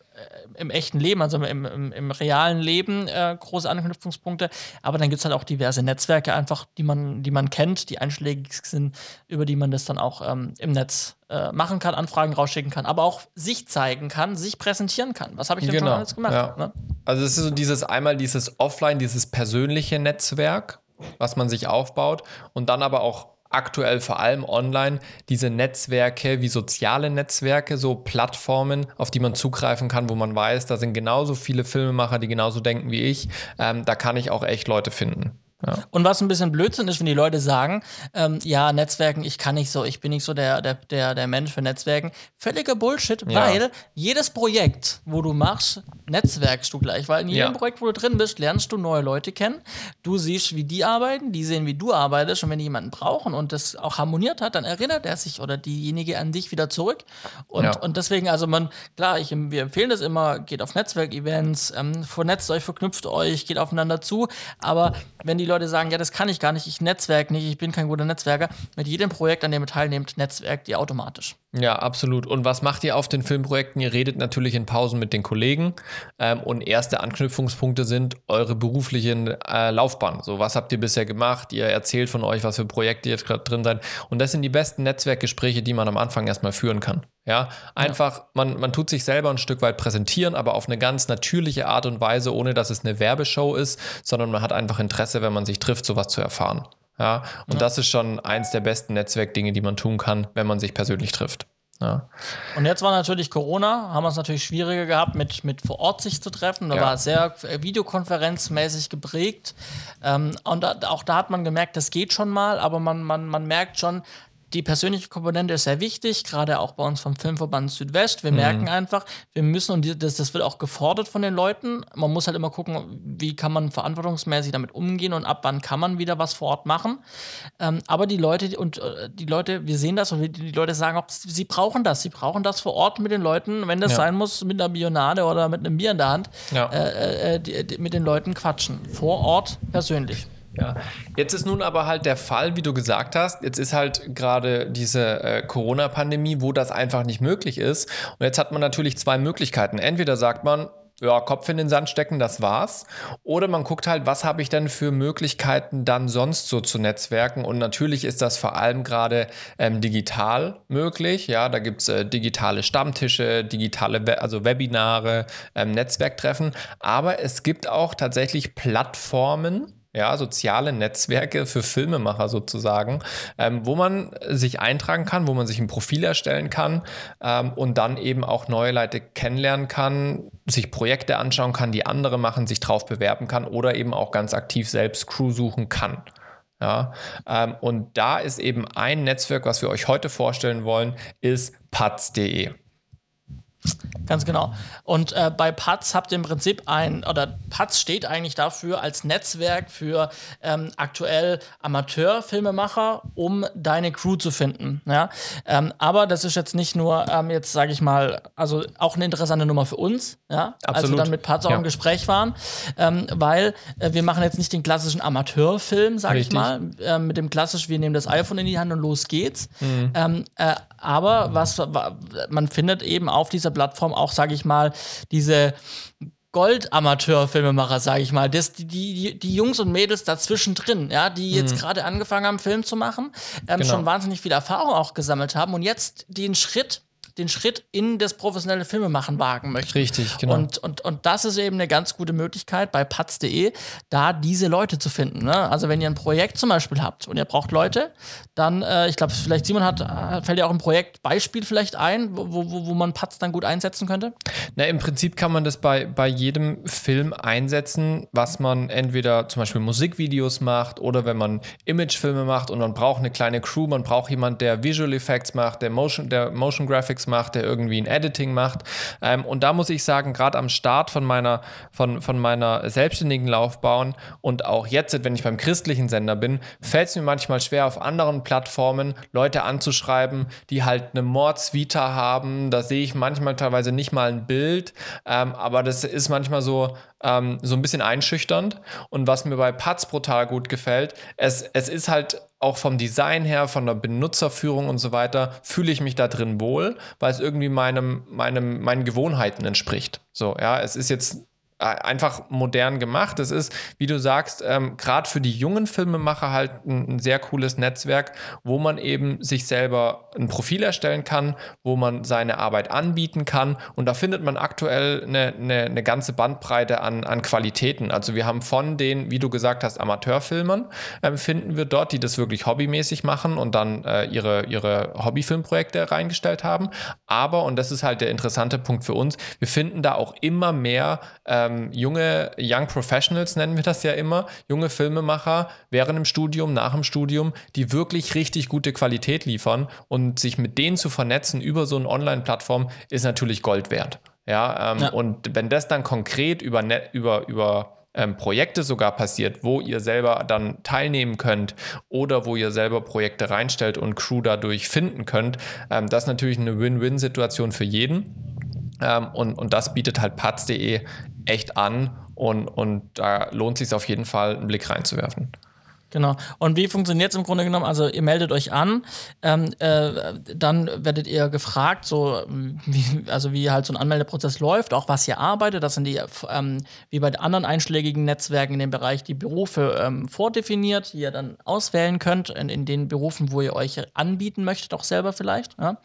B: im echten Leben, also im, im, im realen Leben, äh, große Anknüpfungspunkte. Aber dann gibt es halt auch diverse Netzwerke einfach, die man, die man kennt, die einschlägig sind, über die man das dann auch ähm, im Netz äh, machen kann, Anfragen rausschicken kann, aber auch sich zeigen kann, sich präsentieren kann. Was habe ich denn genau. schon alles gemacht? Ja. Ne?
A: Also es ist so dieses einmal dieses Offline, dieses persönliche Netzwerk, was man sich aufbaut und dann aber auch aktuell vor allem online diese Netzwerke wie soziale Netzwerke, so Plattformen, auf die man zugreifen kann, wo man weiß, da sind genauso viele Filmemacher, die genauso denken wie ich. Ähm, da kann ich auch echt Leute finden.
B: Ja. Und was ein bisschen Blödsinn ist, wenn die Leute sagen, ähm, ja, Netzwerken, ich kann nicht so, ich bin nicht so der, der, der, der Mensch für Netzwerken. Völliger Bullshit, ja. weil jedes Projekt, wo du machst, netzwerkst du gleich. Weil in jedem ja. Projekt, wo du drin bist, lernst du neue Leute kennen. Du siehst, wie die arbeiten, die sehen, wie du arbeitest. Und wenn die jemanden brauchen und das auch harmoniert hat, dann erinnert er sich oder diejenige an dich wieder zurück. Und, und deswegen, also man, klar, ich, wir empfehlen das immer, geht auf Netzwerkevents, ähm, vernetzt euch, verknüpft euch, geht aufeinander zu. Aber wenn die Leute sagen, ja, das kann ich gar nicht, ich netzwerk nicht, ich bin kein guter Netzwerker. Mit jedem Projekt, an dem ihr teilnehmt, netzwerkt ihr automatisch.
A: Ja, absolut. Und was macht ihr auf den Filmprojekten? Ihr redet natürlich in Pausen mit den Kollegen ähm, und erste Anknüpfungspunkte sind eure beruflichen äh, Laufbahn. So, was habt ihr bisher gemacht? Ihr erzählt von euch, was für Projekte ihr gerade drin seid. Und das sind die besten Netzwerkgespräche, die man am Anfang erstmal führen kann. Ja, einfach, ja. Man, man tut sich selber ein Stück weit präsentieren, aber auf eine ganz natürliche Art und Weise, ohne dass es eine Werbeshow ist, sondern man hat einfach Interesse, wenn man sich trifft, sowas zu erfahren. Ja, und ja. das ist schon eins der besten Netzwerkdinge, die man tun kann, wenn man sich persönlich trifft. Ja.
B: Und jetzt war natürlich Corona, haben wir es natürlich schwieriger gehabt, mit, mit vor Ort sich zu treffen. Da ja. war es sehr äh, videokonferenzmäßig geprägt. Ähm, und auch da hat man gemerkt, das geht schon mal, aber man, man, man merkt schon, die persönliche Komponente ist sehr wichtig, gerade auch bei uns vom Filmverband Südwest. Wir mhm. merken einfach, wir müssen, und das, das wird auch gefordert von den Leuten, man muss halt immer gucken, wie kann man verantwortungsmäßig damit umgehen und ab wann kann man wieder was vor Ort machen. Ähm, aber die Leute, und äh, die Leute, wir sehen das und die Leute sagen auch, sie brauchen das, sie brauchen das vor Ort mit den Leuten, wenn das ja. sein muss, mit einer Bionade oder mit einem Bier in der Hand, ja. äh, äh, die, die, mit den Leuten quatschen. Vor Ort persönlich.
A: Ja, jetzt ist nun aber halt der Fall, wie du gesagt hast, jetzt ist halt gerade diese äh, Corona-Pandemie, wo das einfach nicht möglich ist. Und jetzt hat man natürlich zwei Möglichkeiten. Entweder sagt man, ja, Kopf in den Sand stecken, das war's. Oder man guckt halt, was habe ich denn für Möglichkeiten dann sonst so zu netzwerken. Und natürlich ist das vor allem gerade ähm, digital möglich. Ja, da gibt's äh, digitale Stammtische, digitale, We also Webinare, ähm, Netzwerktreffen. Aber es gibt auch tatsächlich Plattformen, ja, soziale Netzwerke für Filmemacher sozusagen, ähm, wo man sich eintragen kann, wo man sich ein Profil erstellen kann ähm, und dann eben auch neue Leute kennenlernen kann, sich Projekte anschauen kann, die andere machen, sich drauf bewerben kann oder eben auch ganz aktiv selbst Crew suchen kann. Ja, ähm, und da ist eben ein Netzwerk, was wir euch heute vorstellen wollen, ist patz.de.
B: Ganz genau. Und äh, bei Patz habt ihr im Prinzip ein, oder Patz steht eigentlich dafür als Netzwerk für ähm, aktuell Amateurfilmemacher, um deine Crew zu finden. Ja? Ähm, aber das ist jetzt nicht nur, ähm, jetzt sage ich mal, also auch eine interessante Nummer für uns, ja? Absolut. als wir dann mit Patz auch ja. im Gespräch waren, ähm, weil äh, wir machen jetzt nicht den klassischen Amateurfilm, sage ich mal, äh, mit dem klassisch, wir nehmen das iPhone in die Hand und los geht's. Mhm. Aber was man findet eben auf dieser Plattform auch, sage ich mal, diese Gold-Amateur-Filmemacher, sage ich mal, das, die, die, die Jungs und Mädels dazwischen drin, ja, die jetzt mhm. gerade angefangen haben, Film zu machen, ähm, genau. schon wahnsinnig viel Erfahrung auch gesammelt haben und jetzt den Schritt den Schritt in das professionelle Filmemachen wagen möchten.
A: Richtig, genau.
B: Und, und, und das ist eben eine ganz gute Möglichkeit bei patz.de, da diese Leute zu finden. Ne? Also wenn ihr ein Projekt zum Beispiel habt und ihr braucht Leute, dann, äh, ich glaube, vielleicht Simon hat, äh, fällt ja auch ein Projektbeispiel vielleicht ein, wo, wo, wo man Patz dann gut einsetzen könnte?
A: Na, im Prinzip kann man das bei, bei jedem Film einsetzen, was man entweder zum Beispiel Musikvideos macht oder wenn man Imagefilme macht und man braucht eine kleine Crew, man braucht jemanden, der Visual Effects macht, der Motion, der Motion Graphics macht, der irgendwie ein Editing macht. Ähm, und da muss ich sagen, gerade am Start von meiner, von, von meiner selbstständigen Laufbahn und auch jetzt, wenn ich beim christlichen Sender bin, fällt es mir manchmal schwer, auf anderen Plattformen Leute anzuschreiben, die halt eine Mordsvita haben. Da sehe ich manchmal teilweise nicht mal ein Bild, ähm, aber das ist manchmal so, ähm, so ein bisschen einschüchternd. Und was mir bei Pats brutal gut gefällt, es, es ist halt auch vom Design her, von der Benutzerführung und so weiter, fühle ich mich da drin wohl, weil es irgendwie meinem, meinem, meinen Gewohnheiten entspricht. So, ja, es ist jetzt einfach modern gemacht. Es ist, wie du sagst, ähm, gerade für die jungen Filmemacher halt ein, ein, sehr cooles Netzwerk, wo man eben sich selber ein Profil erstellen kann, wo man seine Arbeit anbieten kann. Und da findet man aktuell eine, eine, eine ganze Bandbreite an, an Qualitäten. Also wir haben von den, wie du gesagt hast, Amateurfilmern, ähm, finden wir dort, die das wirklich hobbymäßig machen und dann äh, ihre, ihre Hobbyfilmprojekte reingestellt haben. Aber, und das ist halt der interessante Punkt für uns, wir finden da auch immer mehr ähm, ähm, junge Young Professionals nennen wir das ja immer, junge Filmemacher während dem Studium, nach dem Studium, die wirklich richtig gute Qualität liefern und sich mit denen zu vernetzen über so eine Online-Plattform ist natürlich Gold wert. Ja, ähm, ja, und wenn das dann konkret über, über, über ähm, Projekte sogar passiert, wo ihr selber dann teilnehmen könnt oder wo ihr selber Projekte reinstellt und Crew dadurch finden könnt, ähm, das ist natürlich eine Win-Win-Situation für jeden. Ähm, und, und das bietet halt patz.de echt an und, und da lohnt es sich auf jeden Fall, einen Blick reinzuwerfen.
B: Genau. Und wie funktioniert es im Grunde genommen? Also ihr meldet euch an, ähm, äh, dann werdet ihr gefragt, so wie, also wie halt so ein Anmeldeprozess läuft, auch was ihr arbeitet. Das sind die, ähm, wie bei anderen einschlägigen Netzwerken in dem Bereich, die Berufe ähm, vordefiniert, die ihr dann auswählen könnt, in, in, den Berufen, wo ihr euch anbieten möchtet, auch selber vielleicht. Ja?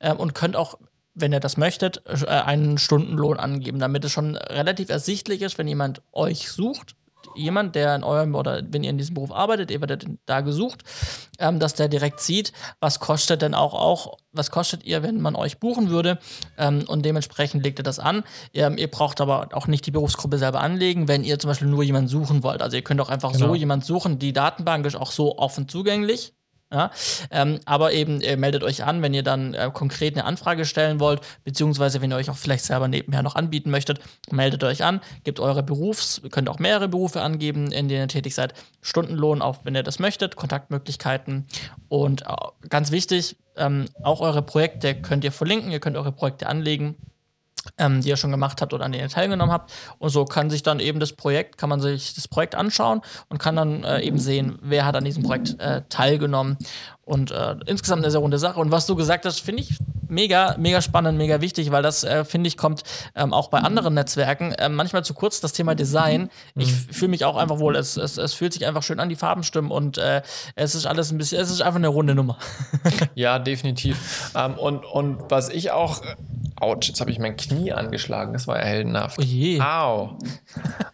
B: Ähm, und könnt auch wenn ihr das möchtet, äh, einen Stundenlohn angeben, damit es schon relativ ersichtlich ist, wenn jemand euch sucht, jemand, der in eurem oder wenn ihr in diesem Beruf arbeitet, ihr werdet da gesucht, ähm, dass der direkt sieht, was kostet denn auch, auch, was kostet ihr, wenn man euch buchen würde ähm, und dementsprechend legt ihr das an. Ähm, ihr braucht aber auch nicht die Berufsgruppe selber anlegen, wenn ihr zum Beispiel nur jemanden suchen wollt. Also ihr könnt auch einfach genau. so jemanden suchen. Die Datenbank ist auch so offen zugänglich. Ja? Ähm, aber eben äh, meldet euch an, wenn ihr dann äh, konkret eine Anfrage stellen wollt, beziehungsweise wenn ihr euch auch vielleicht selber nebenher noch anbieten möchtet, meldet euch an, gebt eure Berufs, könnt auch mehrere Berufe angeben, in denen ihr tätig seid, Stundenlohn, auch wenn ihr das möchtet, Kontaktmöglichkeiten. Und äh, ganz wichtig, ähm, auch eure Projekte könnt ihr verlinken, ihr könnt eure Projekte anlegen ähm, die ihr schon gemacht habt oder an denen ihr teilgenommen habt. Und so kann sich dann eben das Projekt, kann man sich das Projekt anschauen und kann dann äh, eben sehen, wer hat an diesem Projekt äh, teilgenommen. Und äh, insgesamt eine sehr runde Sache. Und was du gesagt hast, finde ich mega, mega spannend, mega wichtig, weil das, äh, finde ich, kommt ähm, auch bei anderen Netzwerken äh, manchmal zu kurz, das Thema Design. Ich mhm. fühle mich auch einfach wohl, es, es, es fühlt sich einfach schön an, die Farben stimmen und äh, es ist alles ein bisschen, es ist einfach eine runde Nummer. <laughs>
A: ja, definitiv. Ähm, und, und was ich auch Autsch, jetzt habe ich mein Knie angeschlagen. Das war ja heldenhaft.
B: Oh je.
A: Au.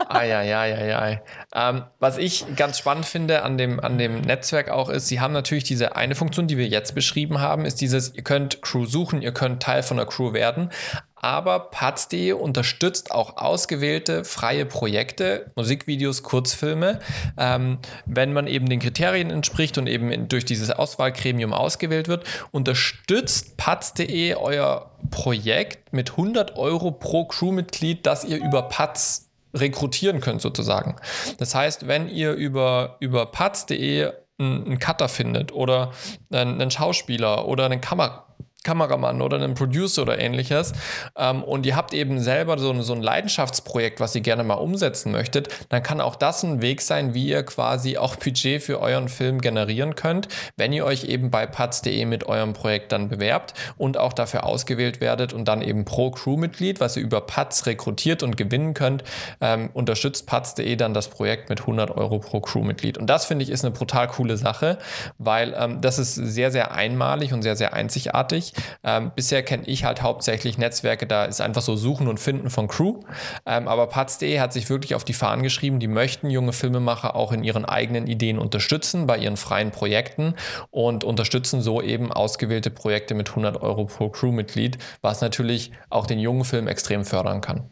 A: Eieieiei. ähm, was ich ganz spannend finde an dem, an dem Netzwerk auch ist, sie haben natürlich diese eine Funktion, die wir jetzt beschrieben haben, ist dieses, ihr könnt Crew suchen, ihr könnt Teil von der Crew werden, aber Paz.de unterstützt auch ausgewählte freie Projekte, Musikvideos, Kurzfilme. Ähm, wenn man eben den Kriterien entspricht und eben in, durch dieses Auswahlgremium ausgewählt wird, unterstützt Paz.de euer Projekt mit 100 Euro pro Crewmitglied, das ihr über Paz rekrutieren könnt sozusagen. Das heißt, wenn ihr über, über paz.de einen Cutter findet oder einen Schauspieler oder einen Kamera Kameramann oder einen Producer oder ähnliches ähm, und ihr habt eben selber so, so ein Leidenschaftsprojekt, was ihr gerne mal umsetzen möchtet, dann kann auch das ein Weg sein, wie ihr quasi auch Budget für euren Film generieren könnt, wenn ihr euch eben bei paz.de mit eurem Projekt dann bewerbt und auch dafür ausgewählt werdet und dann eben pro Crewmitglied, was ihr über Paz rekrutiert und gewinnen könnt, ähm, unterstützt paz.de dann das Projekt mit 100 Euro pro Crewmitglied. Und das finde ich ist eine brutal coole Sache, weil ähm, das ist sehr, sehr einmalig und sehr, sehr einzigartig. Ähm, bisher kenne ich halt hauptsächlich Netzwerke, da ist einfach so Suchen und Finden von Crew. Ähm, aber Paz.de hat sich wirklich auf die Fahnen geschrieben, die möchten junge Filmemacher auch in ihren eigenen Ideen unterstützen, bei ihren freien Projekten und unterstützen so eben ausgewählte Projekte mit 100 Euro pro Crewmitglied, was natürlich auch den jungen Film extrem fördern kann.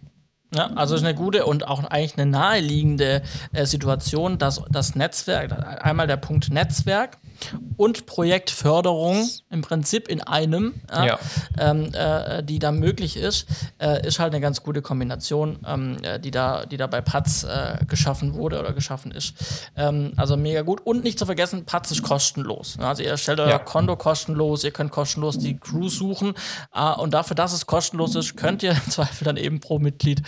B: Ja, also ist eine gute und auch eigentlich eine naheliegende äh, Situation, dass das Netzwerk, einmal der Punkt Netzwerk, und Projektförderung im Prinzip in einem, äh, ja. ähm, äh, die da möglich ist, äh, ist halt eine ganz gute Kombination, ähm, äh, die, da, die da bei Patz äh, geschaffen wurde oder geschaffen ist. Ähm, also mega gut. Und nicht zu vergessen, Patz ist kostenlos. Also ihr stellt euer ja. Konto kostenlos, ihr könnt kostenlos die Crew suchen äh, und dafür, dass es kostenlos ist, könnt ihr <laughs> im Zweifel dann eben pro Mitglied,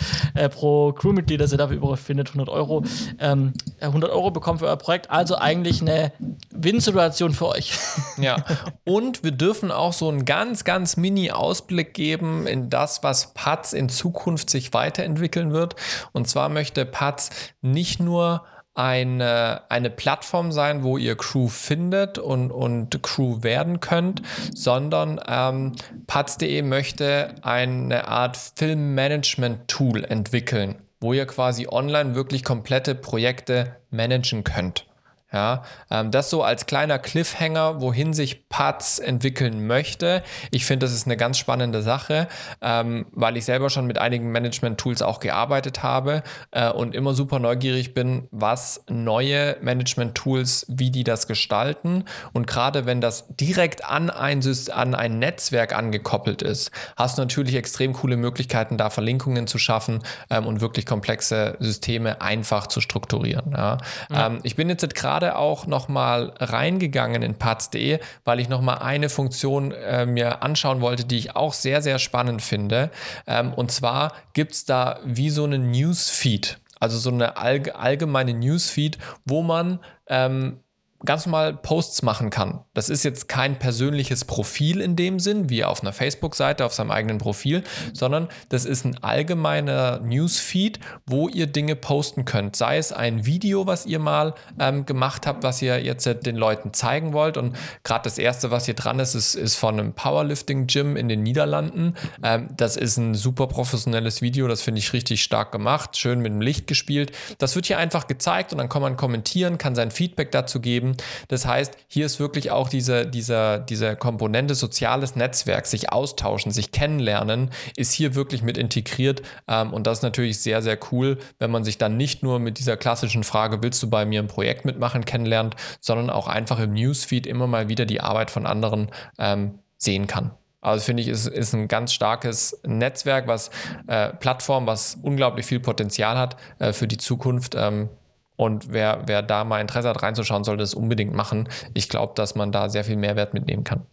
B: pro Crewmitglied, das ihr dafür überall findet, 100 Euro, 100 ähm, Euro bekommen für euer Projekt. Also eigentlich eine Win-Situation Situation für euch.
A: Ja, <laughs> und wir dürfen auch so einen ganz, ganz Mini-Ausblick geben in das, was Patz in Zukunft sich weiterentwickeln wird. Und zwar möchte Patz nicht nur eine, eine Plattform sein, wo ihr Crew findet und, und Crew werden könnt, sondern ähm, Paz.de möchte eine Art Filmmanagement-Tool entwickeln, wo ihr quasi online wirklich komplette Projekte managen könnt. Ja, ähm, das so als kleiner Cliffhanger, wohin sich Paz entwickeln möchte. Ich finde, das ist eine ganz spannende Sache, ähm, weil ich selber schon mit einigen Management-Tools auch gearbeitet habe äh, und immer super neugierig bin, was neue Management-Tools, wie die das gestalten. Und gerade wenn das direkt an ein, an ein Netzwerk angekoppelt ist, hast du natürlich extrem coole Möglichkeiten, da Verlinkungen zu schaffen ähm, und wirklich komplexe Systeme einfach zu strukturieren. Ja. Ähm, ich bin jetzt gerade gerade auch nochmal reingegangen in Paz.de, weil ich nochmal eine Funktion äh, mir anschauen wollte, die ich auch sehr, sehr spannend finde. Ähm, und zwar gibt es da wie so einen Newsfeed. Also so eine allgemeine Newsfeed, wo man ähm, ganz normal Posts machen kann. Das ist jetzt kein persönliches Profil in dem Sinn, wie auf einer Facebook-Seite, auf seinem eigenen Profil, sondern das ist ein allgemeiner Newsfeed, wo ihr Dinge posten könnt. Sei es ein Video, was ihr mal ähm, gemacht habt, was ihr jetzt den Leuten zeigen wollt. Und gerade das erste, was hier dran ist, ist, ist von einem Powerlifting-Gym in den Niederlanden. Ähm, das ist ein super professionelles Video, das finde ich richtig stark gemacht, schön mit dem Licht gespielt. Das wird hier einfach gezeigt und dann kann man kommentieren, kann sein Feedback dazu geben. Das heißt, hier ist wirklich auch diese, diese, diese Komponente soziales Netzwerk, sich austauschen, sich kennenlernen, ist hier wirklich mit integriert. Ähm, und das ist natürlich sehr, sehr cool, wenn man sich dann nicht nur mit dieser klassischen Frage, willst du bei mir ein Projekt mitmachen, kennenlernt, sondern auch einfach im Newsfeed immer mal wieder die Arbeit von anderen ähm, sehen kann. Also finde ich, ist, ist ein ganz starkes Netzwerk, was äh, Plattform, was unglaublich viel Potenzial hat äh, für die Zukunft. Ähm, und wer, wer da mal Interesse hat, reinzuschauen, sollte es unbedingt machen. Ich glaube, dass man da sehr viel Mehrwert mitnehmen kann.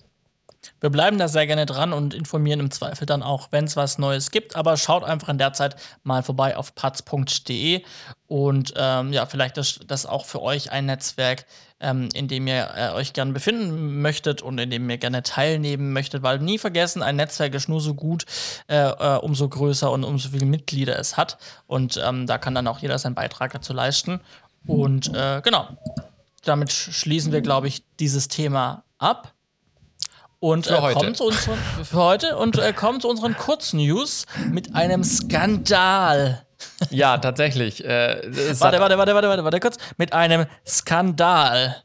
B: Wir bleiben da sehr gerne dran und informieren im Zweifel dann auch, wenn es was Neues gibt. Aber schaut einfach in der Zeit mal vorbei auf patz.de und ähm, ja, vielleicht ist das auch für euch ein Netzwerk, ähm, in dem ihr äh, euch gerne befinden möchtet und in dem ihr gerne teilnehmen möchtet, weil nie vergessen, ein Netzwerk ist nur so gut, äh, äh, umso größer und umso viele Mitglieder es hat. Und ähm, da kann dann auch jeder seinen Beitrag dazu leisten. Und äh, genau, damit schließen wir, glaube ich, dieses Thema ab. Und für, äh, kommen zu unseren, für heute und äh, kommen zu unseren Kurznews mit einem Skandal.
A: Ja, tatsächlich.
B: Äh, warte, warte, warte, warte, warte, warte kurz. Mit einem Skandal.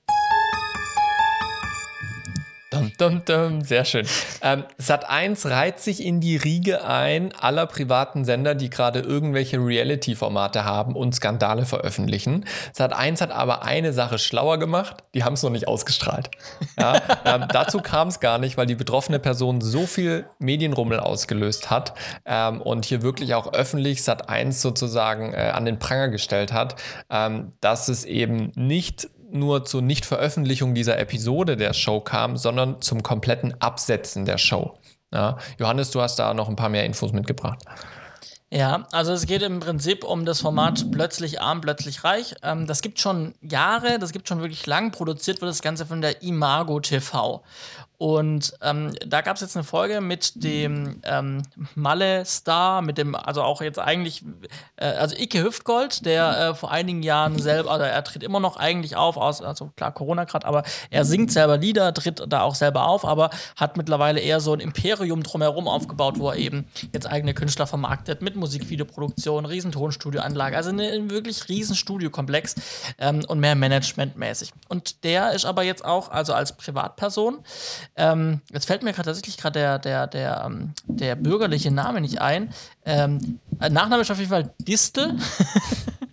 A: Dum, dum, dum. Sehr schön. Ähm, Sat1 reiht sich in die Riege ein aller privaten Sender, die gerade irgendwelche Reality-Formate haben und Skandale veröffentlichen. Sat1 hat aber eine Sache schlauer gemacht, die haben es noch nicht ausgestrahlt. Ja, <laughs> ähm, dazu kam es gar nicht, weil die betroffene Person so viel Medienrummel ausgelöst hat ähm, und hier wirklich auch öffentlich Sat1 sozusagen äh, an den Pranger gestellt hat, ähm, dass es eben nicht nur zur Nichtveröffentlichung dieser Episode der Show kam, sondern zum kompletten Absetzen der Show. Ja, Johannes, du hast da noch ein paar mehr Infos mitgebracht.
B: Ja, also es geht im Prinzip um das Format Plötzlich arm, plötzlich reich. Ähm, das gibt schon Jahre, das gibt schon wirklich lang. Produziert wird das Ganze von der Imago TV. Und ähm, da gab es jetzt eine Folge mit dem ähm, Malle-Star, mit dem, also auch jetzt eigentlich, äh, also Ike Hüftgold, der äh, vor einigen Jahren selber, also er tritt immer noch eigentlich auf, aus, also klar Corona gerade, aber er singt selber Lieder, tritt da auch selber auf, aber hat mittlerweile eher so ein Imperium drumherum aufgebaut, wo er eben jetzt eigene Künstler vermarktet mit Musikvideoproduktion, riesen Tonstudioanlage, also ein wirklich riesen Studiokomplex ähm, und mehr managementmäßig. Und der ist aber jetzt auch, also als Privatperson, ähm, jetzt fällt mir gerade tatsächlich gerade der, der, der, ähm, der bürgerliche Name nicht ein. Ähm, Nachname ist auf jeden Fall Distel. <laughs>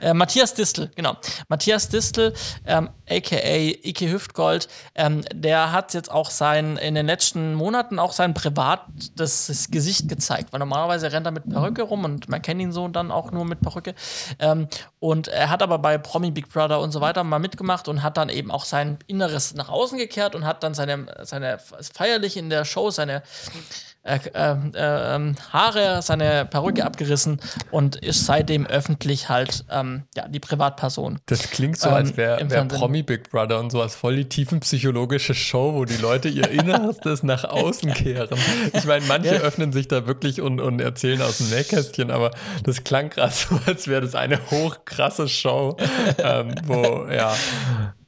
B: Äh, Matthias Distel, genau. Matthias Distel, ähm, aka Ike Hüftgold, ähm, der hat jetzt auch sein, in den letzten Monaten auch sein privates Gesicht gezeigt, weil normalerweise rennt er mit Perücke rum und man kennt ihn so dann auch nur mit Perücke. Ähm, und er hat aber bei Promi Big Brother und so weiter mal mitgemacht und hat dann eben auch sein Inneres nach außen gekehrt und hat dann seine, seine feierlich in der Show seine äh, äh, Haare, seine Perücke abgerissen und ist seitdem öffentlich halt ähm, ja, die Privatperson.
A: Das klingt so, als wäre ähm, wär Promi Big Brother und sowas voll die tiefenpsychologische Show, wo die Leute ihr Innerstes nach außen kehren. Ich meine, manche ja. öffnen sich da wirklich und, und erzählen aus dem Nähkästchen, aber das klang gerade so, als wäre das eine hochkrasse Show, ähm, wo, ja,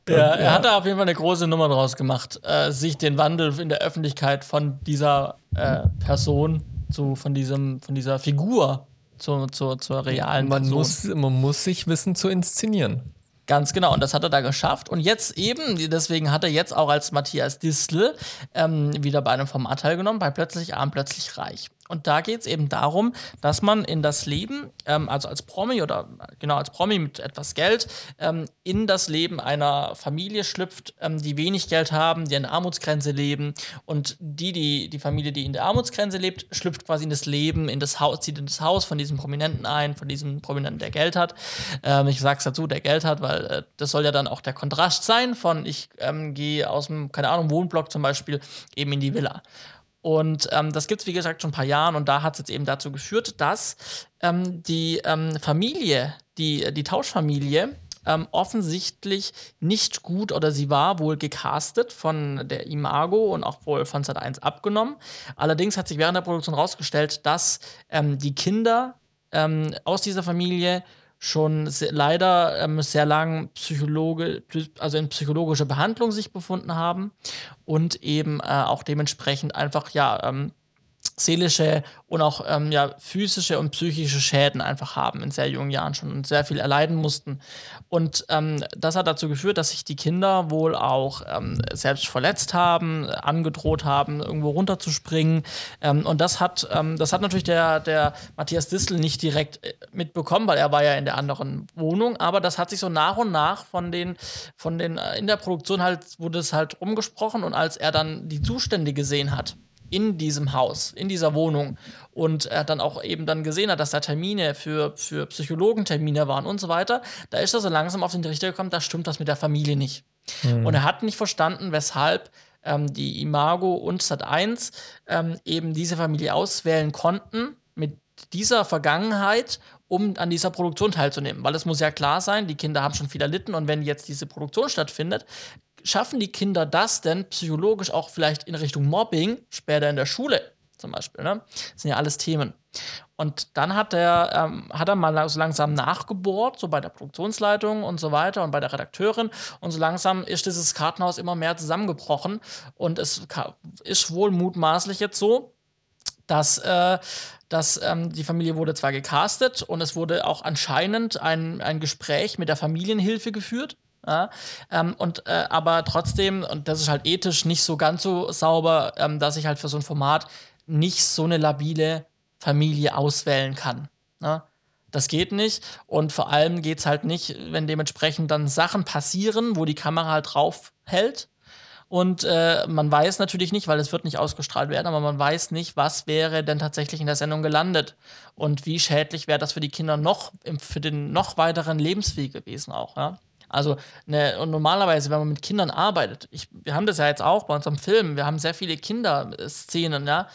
B: ja, er hat da auf jeden Fall eine große Nummer draus gemacht, äh, sich den Wandel in der Öffentlichkeit von dieser äh, Person zu, von diesem, von dieser Figur zu, zu, zur realen
A: man
B: Person.
A: Muss, man muss sich wissen zu inszenieren.
B: Ganz genau, und das hat er da geschafft. Und jetzt eben, deswegen hat er jetzt auch als Matthias Distel ähm, wieder bei einem Format teilgenommen, bei Plötzlich Arm, Plötzlich Reich. Und da geht es eben darum, dass man in das Leben, ähm, also als Promi oder genau als Promi mit etwas Geld, ähm, in das Leben einer Familie schlüpft, ähm, die wenig Geld haben, die an der Armutsgrenze leben. Und die, die, die Familie, die in der Armutsgrenze lebt, schlüpft quasi in das Leben, in das Haus, zieht in das Haus von diesem Prominenten ein, von diesem Prominenten, der Geld hat. Ähm, ich sag's dazu, der Geld hat, weil äh, das soll ja dann auch der Kontrast sein von ich ähm, gehe aus dem, keine Ahnung, Wohnblock zum Beispiel eben in die Villa. Und ähm, das gibt es, wie gesagt, schon ein paar Jahren und da hat es jetzt eben dazu geführt, dass ähm, die ähm, Familie, die, die Tauschfamilie, ähm, offensichtlich nicht gut oder sie war wohl gecastet von der Imago und auch wohl von Sat1 abgenommen. Allerdings hat sich während der Produktion herausgestellt, dass ähm, die Kinder ähm, aus dieser Familie schon sehr, leider ähm, sehr lang Psychologe, also in psychologischer Behandlung sich befunden haben und eben äh, auch dementsprechend einfach ja ähm, seelische und auch ähm, ja, physische und psychische Schäden einfach haben in sehr jungen Jahren schon und sehr viel erleiden mussten. Und ähm, das hat dazu geführt, dass sich die Kinder wohl auch ähm, selbst verletzt haben, angedroht haben, irgendwo runterzuspringen. Ähm, und das hat, ähm, das hat natürlich der, der Matthias Distel nicht direkt äh, mitbekommen, weil er war ja in der anderen Wohnung. Aber das hat sich so nach und nach von den, von den, äh, in der Produktion halt, wurde es halt rumgesprochen. Und als er dann die Zustände gesehen hat, in diesem Haus, in dieser Wohnung und er dann auch eben dann gesehen hat, dass da Termine für, für Psychologentermine waren und so weiter, da ist er so langsam auf den Richter gekommen, da stimmt was mit der Familie nicht. Mhm. Und er hat nicht verstanden, weshalb ähm, die Imago und Sat1 ähm, eben diese Familie auswählen konnten mit dieser Vergangenheit, um an dieser Produktion teilzunehmen. Weil es muss ja klar sein, die Kinder haben schon viel erlitten und wenn jetzt diese Produktion stattfindet, schaffen die Kinder das denn psychologisch auch vielleicht in Richtung Mobbing später in der Schule zum Beispiel? Ne? Das sind ja alles Themen. Und dann hat er, ähm, hat er mal so langsam nachgebohrt, so bei der Produktionsleitung und so weiter und bei der Redakteurin. Und so langsam ist dieses Kartenhaus immer mehr zusammengebrochen. Und es ist wohl mutmaßlich jetzt so, dass, äh, dass ähm, die Familie wurde zwar gecastet und es wurde auch anscheinend ein, ein Gespräch mit der Familienhilfe geführt. Ja, ähm, und äh, aber trotzdem, und das ist halt ethisch nicht so ganz so sauber, ähm, dass ich halt für so ein Format nicht so eine labile Familie auswählen kann. Ja? Das geht nicht. Und vor allem geht es halt nicht, wenn dementsprechend dann Sachen passieren, wo die Kamera halt drauf hält. Und äh, man weiß natürlich nicht, weil es wird nicht ausgestrahlt werden, aber man weiß nicht, was wäre denn tatsächlich in der Sendung gelandet. Und wie schädlich wäre das für die Kinder noch, für den noch weiteren Lebensweg gewesen auch, ja. Also ne, und normalerweise, wenn man mit Kindern arbeitet, ich, wir haben das ja jetzt auch bei unserem Film, wir haben sehr viele Kinderszenen, ja.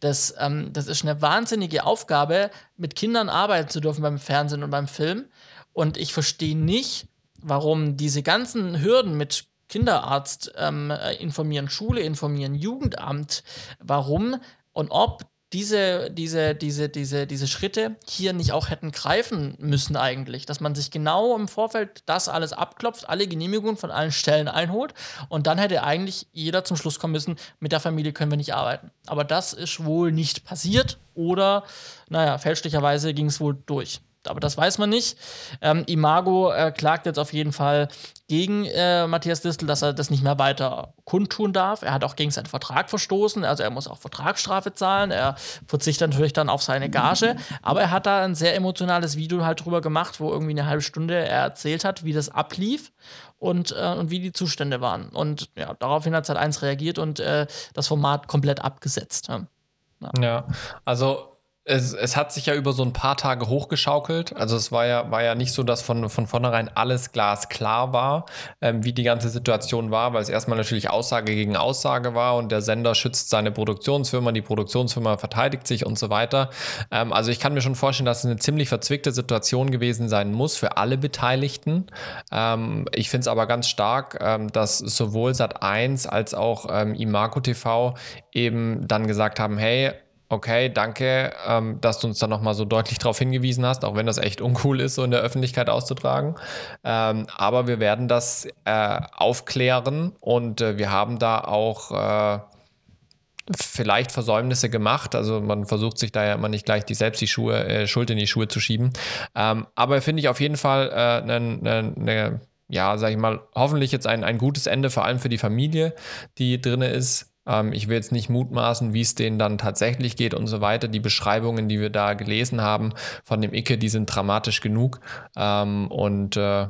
B: Das, ähm, das ist eine wahnsinnige Aufgabe, mit Kindern arbeiten zu dürfen beim Fernsehen und beim Film. Und ich verstehe nicht, warum diese ganzen Hürden mit Kinderarzt ähm, informieren, Schule informieren, Jugendamt, warum und ob diese, diese, diese, diese, diese Schritte hier nicht auch hätten greifen müssen eigentlich. Dass man sich genau im Vorfeld das alles abklopft, alle Genehmigungen von allen Stellen einholt und dann hätte eigentlich jeder zum Schluss kommen müssen, mit der Familie können wir nicht arbeiten. Aber das ist wohl nicht passiert oder, naja, fälschlicherweise ging es wohl durch aber das weiß man nicht. Ähm, Imago äh, klagt jetzt auf jeden Fall gegen äh, Matthias Distel, dass er das nicht mehr weiter kundtun darf. Er hat auch gegen seinen Vertrag verstoßen, also er muss auch Vertragsstrafe zahlen. Er verzichtet natürlich dann auf seine Gage, aber er hat da ein sehr emotionales Video halt drüber gemacht, wo irgendwie eine halbe Stunde er erzählt hat, wie das ablief und, äh, und wie die Zustände waren. Und ja, daraufhin hat Sat 1 reagiert und äh, das Format komplett abgesetzt. Ja,
A: ja also es, es, hat sich ja über so ein paar Tage hochgeschaukelt. Also es war ja, war ja nicht so, dass von, von vornherein alles glasklar war, ähm, wie die ganze Situation war, weil es erstmal natürlich Aussage gegen Aussage war und der Sender schützt seine Produktionsfirma, die Produktionsfirma verteidigt sich und so weiter. Ähm, also ich kann mir schon vorstellen, dass es eine ziemlich verzwickte Situation gewesen sein muss für alle Beteiligten. Ähm, ich finde es aber ganz stark, ähm, dass sowohl Sat1 als auch ähm, Imago TV eben dann gesagt haben, hey, Okay, danke, ähm, dass du uns da nochmal so deutlich darauf hingewiesen hast, auch wenn das echt uncool ist, so in der Öffentlichkeit auszutragen. Ähm, aber wir werden das äh, aufklären und äh, wir haben da auch äh, vielleicht Versäumnisse gemacht. Also man versucht sich da ja immer nicht gleich die selbst die Schuhe, äh, Schuld in die Schuhe zu schieben. Ähm, aber finde ich auf jeden Fall eine, äh, ne, ne, ja, sag ich mal, hoffentlich jetzt ein, ein gutes Ende, vor allem für die Familie, die drin ist. Ähm, ich will jetzt nicht mutmaßen, wie es denen dann tatsächlich geht und so weiter. Die Beschreibungen, die wir da gelesen haben von dem Icke, die sind dramatisch genug. Ähm, und äh,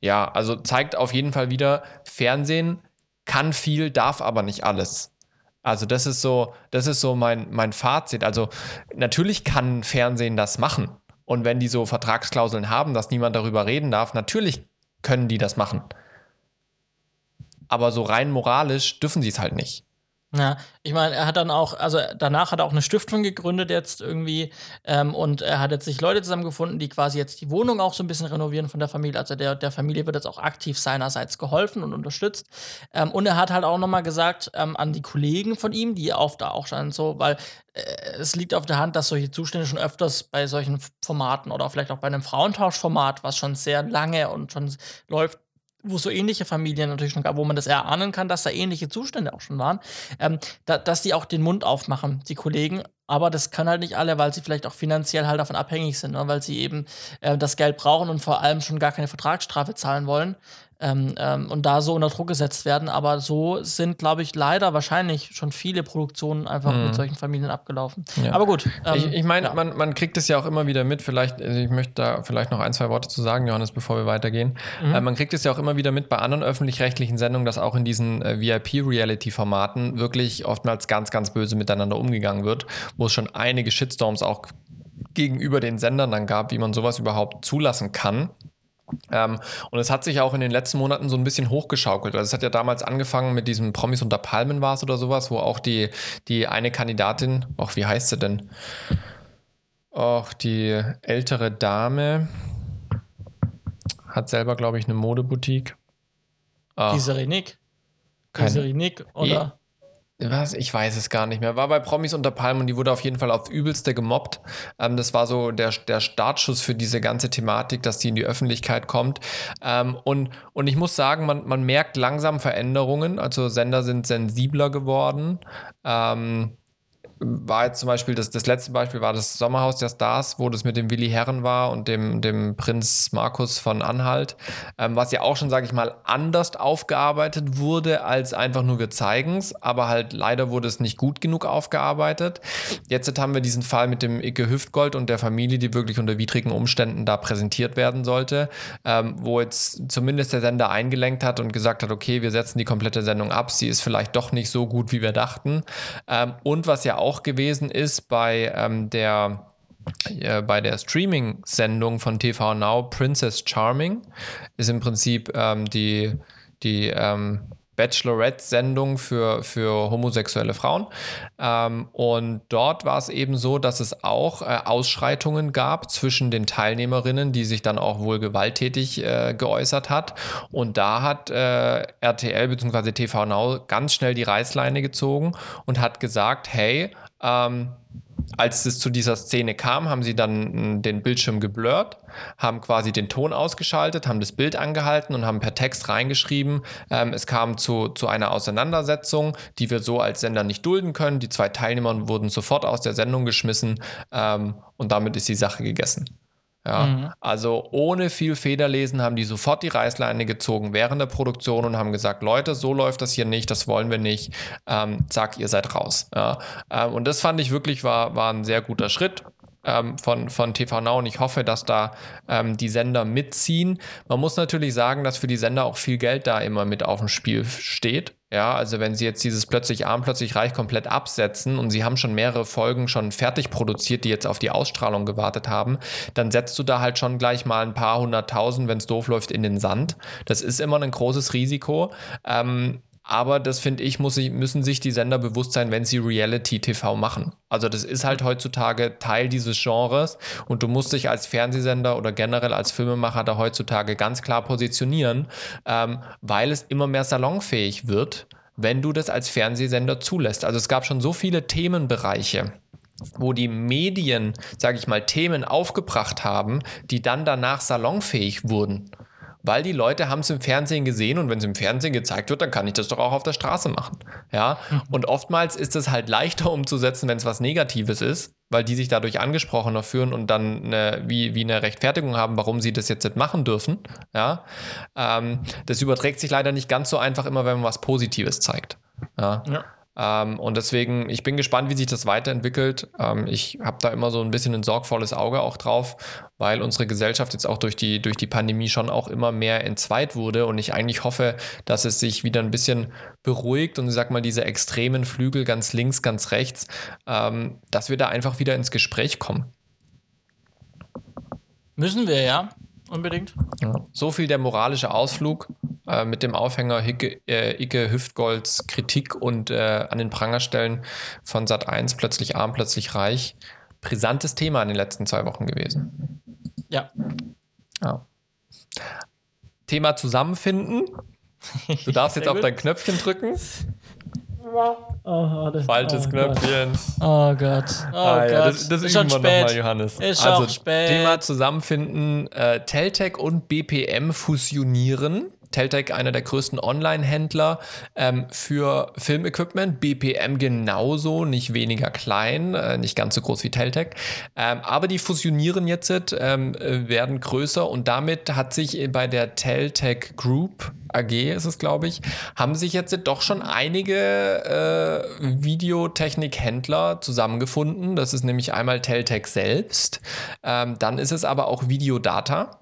A: ja, also zeigt auf jeden Fall wieder, Fernsehen kann viel, darf aber nicht alles. Also das ist so, das ist so mein, mein Fazit. Also natürlich kann Fernsehen das machen. Und wenn die so Vertragsklauseln haben, dass niemand darüber reden darf, natürlich können die das machen. Aber so rein moralisch dürfen sie es halt nicht.
B: Ja, ich meine, er hat dann auch, also danach hat er auch eine Stiftung gegründet jetzt irgendwie ähm, und er hat jetzt sich Leute zusammengefunden, die quasi jetzt die Wohnung auch so ein bisschen renovieren von der Familie. Also der, der Familie wird jetzt auch aktiv seinerseits geholfen und unterstützt. Ähm, und er hat halt auch nochmal gesagt ähm, an die Kollegen von ihm, die auf da auch standen, so, weil äh, es liegt auf der Hand, dass solche Zustände schon öfters bei solchen Formaten oder vielleicht auch bei einem Frauentauschformat, was schon sehr lange und schon läuft, wo so ähnliche Familien natürlich schon gab, wo man das erahnen kann, dass da ähnliche Zustände auch schon waren, ähm, da, dass die auch den Mund aufmachen, die Kollegen. Aber das können halt nicht alle, weil sie vielleicht auch finanziell halt davon abhängig sind, ne? weil sie eben äh, das Geld brauchen und vor allem schon gar keine Vertragsstrafe zahlen wollen ähm, ähm, und da so unter Druck gesetzt werden. Aber so sind, glaube ich, leider wahrscheinlich schon viele Produktionen einfach mhm. mit solchen Familien abgelaufen. Ja. Aber gut.
A: Ähm, ich, ich meine, ja. man, man kriegt es ja auch immer wieder mit. Vielleicht, also ich möchte da vielleicht noch ein, zwei Worte zu sagen, Johannes, bevor wir weitergehen. Mhm. Äh, man kriegt es ja auch immer wieder mit bei anderen öffentlich-rechtlichen Sendungen, dass auch in diesen äh, VIP-Reality-Formaten wirklich oftmals ganz, ganz böse miteinander umgegangen wird, wo es schon einige Shitstorms auch gegenüber den Sendern dann gab, wie man sowas überhaupt zulassen kann. Ähm, und es hat sich auch in den letzten Monaten so ein bisschen hochgeschaukelt. Also es hat ja damals angefangen mit diesem Promis unter Palmen war es oder sowas, wo auch die, die eine Kandidatin, ach, wie heißt sie denn? Auch die ältere Dame hat selber, glaube ich, eine Modeboutique.
B: Die Serenik? Die Serenik oder?
A: Was? Ich weiß es gar nicht mehr. War bei Promis unter Palmen und die wurde auf jeden Fall auf übelste gemobbt. Ähm, das war so der, der Startschuss für diese ganze Thematik, dass die in die Öffentlichkeit kommt. Ähm, und, und ich muss sagen, man, man merkt langsam Veränderungen. Also Sender sind sensibler geworden. Ähm, war jetzt zum Beispiel, das, das letzte Beispiel war das Sommerhaus der Stars, wo das mit dem Willi Herren war und dem, dem Prinz Markus von Anhalt, ähm, was ja auch schon, sage ich mal, anders aufgearbeitet wurde, als einfach nur wir zeigen es, aber halt leider wurde es nicht gut genug aufgearbeitet. Jetzt haben wir diesen Fall mit dem Icke Hüftgold und der Familie, die wirklich unter widrigen Umständen da präsentiert werden sollte, ähm, wo jetzt zumindest der Sender eingelenkt hat und gesagt hat, okay, wir setzen die komplette Sendung ab, sie ist vielleicht doch nicht so gut, wie wir dachten. Ähm, und was ja auch auch gewesen ist bei ähm, der äh, bei der Streaming-Sendung von TV Now Princess Charming ist im Prinzip ähm, die, die ähm, Bachelorette-Sendung für, für homosexuelle Frauen. Ähm, und dort war es eben so, dass es auch äh, Ausschreitungen gab zwischen den Teilnehmerinnen, die sich dann auch wohl gewalttätig äh, geäußert hat. Und da hat äh, RTL bzw. TV Now ganz schnell die Reißleine gezogen und hat gesagt, hey, ähm, als es zu dieser Szene kam, haben sie dann den Bildschirm geblurrt, haben quasi den Ton ausgeschaltet, haben das Bild angehalten und haben per Text reingeschrieben, ähm, es kam zu, zu einer Auseinandersetzung, die wir so als Sender nicht dulden können. Die zwei Teilnehmer wurden sofort aus der Sendung geschmissen ähm, und damit ist die Sache gegessen. Ja, mhm. also ohne viel Federlesen haben die sofort die Reißleine gezogen während der Produktion und haben gesagt, Leute, so läuft das hier nicht, das wollen wir nicht. Ähm, zack, ihr seid raus. Ja, ähm, und das fand ich wirklich war, war ein sehr guter Schritt. Ähm, von, von TV Now und ich hoffe, dass da ähm, die Sender mitziehen. Man muss natürlich sagen, dass für die Sender auch viel Geld da immer mit auf dem Spiel steht. Ja, also wenn sie jetzt dieses plötzlich arm, plötzlich reich komplett absetzen und sie haben schon mehrere Folgen schon fertig produziert, die jetzt auf die Ausstrahlung gewartet haben, dann setzt du da halt schon gleich mal ein paar hunderttausend, wenn es doof läuft, in den Sand. Das ist immer ein großes Risiko. Ähm, aber das finde ich, muss müssen sich die Sender bewusst sein, wenn sie Reality-TV machen. Also das ist halt heutzutage Teil dieses Genres und du musst dich als Fernsehsender oder generell als Filmemacher da heutzutage ganz klar positionieren, ähm, weil es immer mehr salonfähig wird, wenn du das als Fernsehsender zulässt. Also es gab schon so viele Themenbereiche wo die Medien, sage ich mal, Themen aufgebracht haben, die dann danach salonfähig wurden weil die Leute haben es im Fernsehen gesehen und wenn es im Fernsehen gezeigt wird, dann kann ich das doch auch auf der Straße machen. Ja, mhm. und oftmals ist es halt leichter umzusetzen, wenn es was Negatives ist, weil die sich dadurch angesprochener fühlen und dann eine, wie, wie eine Rechtfertigung haben, warum sie das jetzt nicht machen dürfen. Ja, ähm, das überträgt sich leider nicht ganz so einfach immer, wenn man was Positives zeigt. Ja. ja. Ähm, und deswegen, ich bin gespannt, wie sich das weiterentwickelt. Ähm, ich habe da immer so ein bisschen ein sorgvolles Auge auch drauf, weil unsere Gesellschaft jetzt auch durch die, durch die Pandemie schon auch immer mehr entzweit wurde und ich eigentlich hoffe, dass es sich wieder ein bisschen beruhigt und ich sag mal, diese extremen Flügel ganz links, ganz rechts, ähm, dass wir da einfach wieder ins Gespräch kommen.
B: Müssen wir ja, unbedingt.
A: Ja. So viel der moralische Ausflug äh, mit dem Aufhänger Hicke, äh, Icke Hüftgolds Kritik und äh, an den Prangerstellen von Sat 1 plötzlich arm, plötzlich reich. Brisantes Thema in den letzten zwei Wochen gewesen.
B: Ja. ja.
A: Thema zusammenfinden. Du <laughs> darfst jetzt auf dein Knöpfchen drücken. Oh, Falsches oh Knöpfchen.
B: Oh Gott. Oh ah,
A: ja, das, das ist schon spät. Mal, Johannes.
B: Ist also, spät.
A: Thema zusammenfinden. Äh, Teltec und BPM fusionieren. Teltec einer der größten Online-Händler ähm, für Filmequipment. BPM genauso, nicht weniger klein, äh, nicht ganz so groß wie Teltec. Ähm, aber die fusionieren jetzt, ähm, äh, werden größer und damit hat sich bei der Teltec Group AG ist es, glaube ich, haben sich jetzt doch schon einige äh, Videotechnik-Händler zusammengefunden. Das ist nämlich einmal Teltec selbst. Ähm, dann ist es aber auch Videodata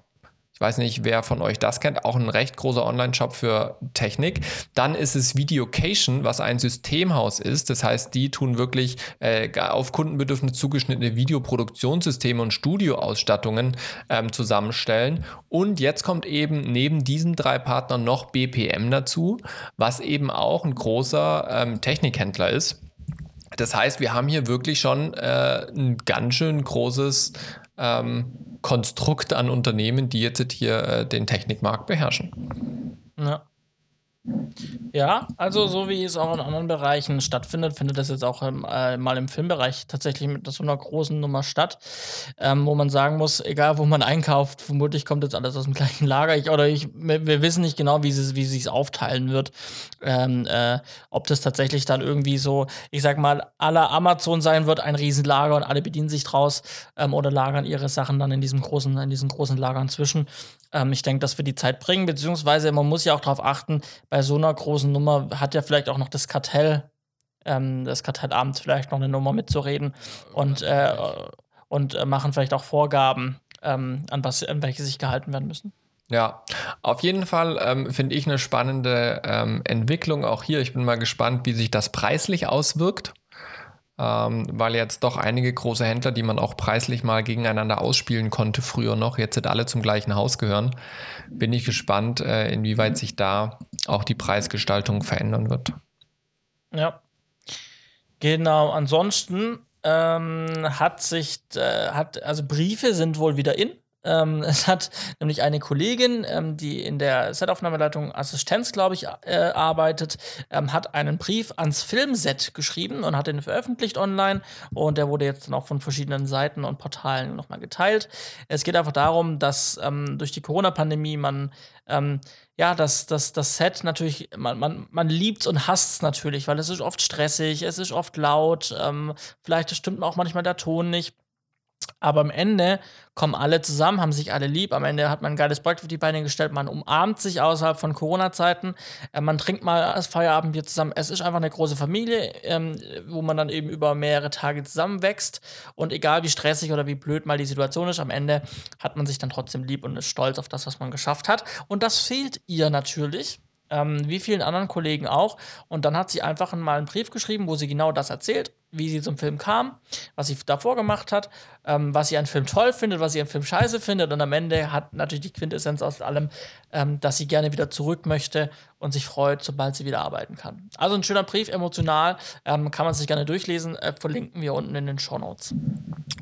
A: weiß nicht, wer von euch das kennt, auch ein recht großer Online-Shop für Technik. Dann ist es Videocation, was ein Systemhaus ist. Das heißt, die tun wirklich äh, auf Kundenbedürfnisse zugeschnittene Videoproduktionssysteme und Studioausstattungen ähm, zusammenstellen. Und jetzt kommt eben neben diesen drei Partnern noch BPM dazu, was eben auch ein großer ähm, Technikhändler ist. Das heißt, wir haben hier wirklich schon äh, ein ganz schön großes ähm, Konstrukt an Unternehmen, die jetzt hier äh, den Technikmarkt beherrschen.
B: Ja. Ja, also so wie es auch in anderen Bereichen stattfindet, findet das jetzt auch im, äh, mal im Filmbereich tatsächlich mit so einer großen Nummer statt, ähm, wo man sagen muss, egal wo man einkauft, vermutlich kommt jetzt alles aus dem <laughs> gleichen Lager. Ich, oder ich, wir wissen nicht genau, wie es wie sich aufteilen wird. Ähm, äh, ob das tatsächlich dann irgendwie so, ich sag mal, aller Amazon sein wird, ein Riesenlager und alle bedienen sich draus ähm, oder lagern ihre Sachen dann in diesem großen, in diesen großen Lagern zwischen. Ähm, ich denke, dass wir die Zeit bringen, beziehungsweise man muss ja auch darauf achten, bei so einer großen Nummer hat ja vielleicht auch noch das Kartell, ähm, das Kartellamt vielleicht noch eine Nummer mitzureden und, äh, und äh, machen vielleicht auch Vorgaben, ähm, an, was, an welche sich gehalten werden müssen.
A: Ja, auf jeden Fall ähm, finde ich eine spannende ähm, Entwicklung auch hier. Ich bin mal gespannt, wie sich das preislich auswirkt ähm, weil jetzt doch einige große Händler, die man auch preislich mal gegeneinander ausspielen konnte, früher noch, jetzt sind alle zum gleichen Haus gehören. Bin ich gespannt, äh, inwieweit sich da auch die Preisgestaltung verändern wird.
B: Ja. Genau, ansonsten ähm, hat sich, äh, hat, also Briefe sind wohl wieder in. Ähm, <laughs> es hat nämlich eine Kollegin, ähm, die in der Setaufnahmeleitung Assistenz, glaube ich, äh, arbeitet, ähm, hat einen Brief ans Filmset geschrieben und hat den veröffentlicht online. Und der wurde jetzt dann auch von verschiedenen Seiten und Portalen nochmal geteilt. Es geht einfach darum, dass ähm, durch die Corona-Pandemie man ähm, ja, das, das, das Set natürlich, man, man, man liebt und hasst es natürlich, weil es ist oft stressig, es ist oft laut, ähm, vielleicht stimmt auch manchmal der Ton nicht. Aber am Ende kommen alle zusammen, haben sich alle lieb. Am Ende hat man ein geiles Projekt auf die Beine gestellt. Man umarmt sich außerhalb von Corona-Zeiten. Äh, man trinkt mal das Feierabendbier zusammen. Es ist einfach eine große Familie, ähm, wo man dann eben über mehrere Tage zusammenwächst. Und egal wie stressig oder wie blöd mal die Situation ist, am Ende hat man sich dann trotzdem lieb und ist stolz auf das, was man geschafft hat. Und das fehlt ihr natürlich ähm, wie vielen anderen Kollegen auch. Und dann hat sie einfach mal einen Brief geschrieben, wo sie genau das erzählt, wie sie zum Film kam, was sie davor gemacht hat, ähm, was sie an Film toll findet, was sie an Film scheiße findet. Und am Ende hat natürlich die Quintessenz aus allem, ähm, dass sie gerne wieder zurück möchte und sich freut, sobald sie wieder arbeiten kann. Also ein schöner Brief, emotional, ähm, kann man sich gerne durchlesen, äh, verlinken wir unten in den Show Notes.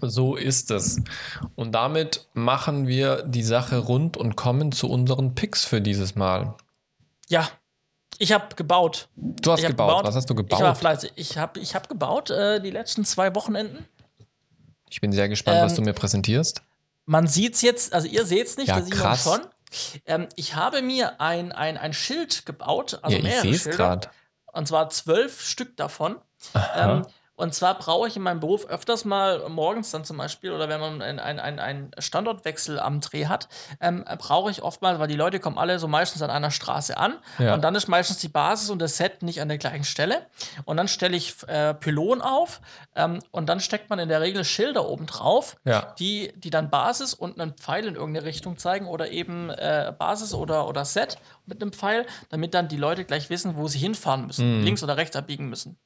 A: So ist es. Und damit machen wir die Sache rund und kommen zu unseren Picks für dieses Mal.
B: Ja, ich habe gebaut.
A: Du hast gebaut. gebaut. Was hast du gebaut?
B: Ich war fleißig. Ich habe ich hab gebaut äh, die letzten zwei Wochenenden.
A: Ich bin sehr gespannt, ähm, was du mir präsentierst.
B: Man sieht es jetzt, also ihr seht es nicht, ja, der Simon schon. Ähm, ich habe mir ein, ein, ein Schild gebaut, also ja, mehrere ich Schilder. Grad. Und zwar zwölf Stück davon. Ähm, und zwar brauche ich in meinem Beruf öfters mal morgens dann zum Beispiel oder wenn man einen ein, ein Standortwechsel am Dreh hat, ähm, brauche ich oftmals, weil die Leute kommen alle so meistens an einer Straße an ja. und dann ist meistens die Basis und das Set nicht an der gleichen Stelle. Und dann stelle ich äh, Pylon auf ähm, und dann steckt man in der Regel Schilder oben drauf, ja. die, die dann Basis und einen Pfeil in irgendeine Richtung zeigen oder eben äh, Basis oder, oder Set mit einem Pfeil, damit dann die Leute gleich wissen, wo sie hinfahren müssen, mhm. links oder rechts abbiegen müssen.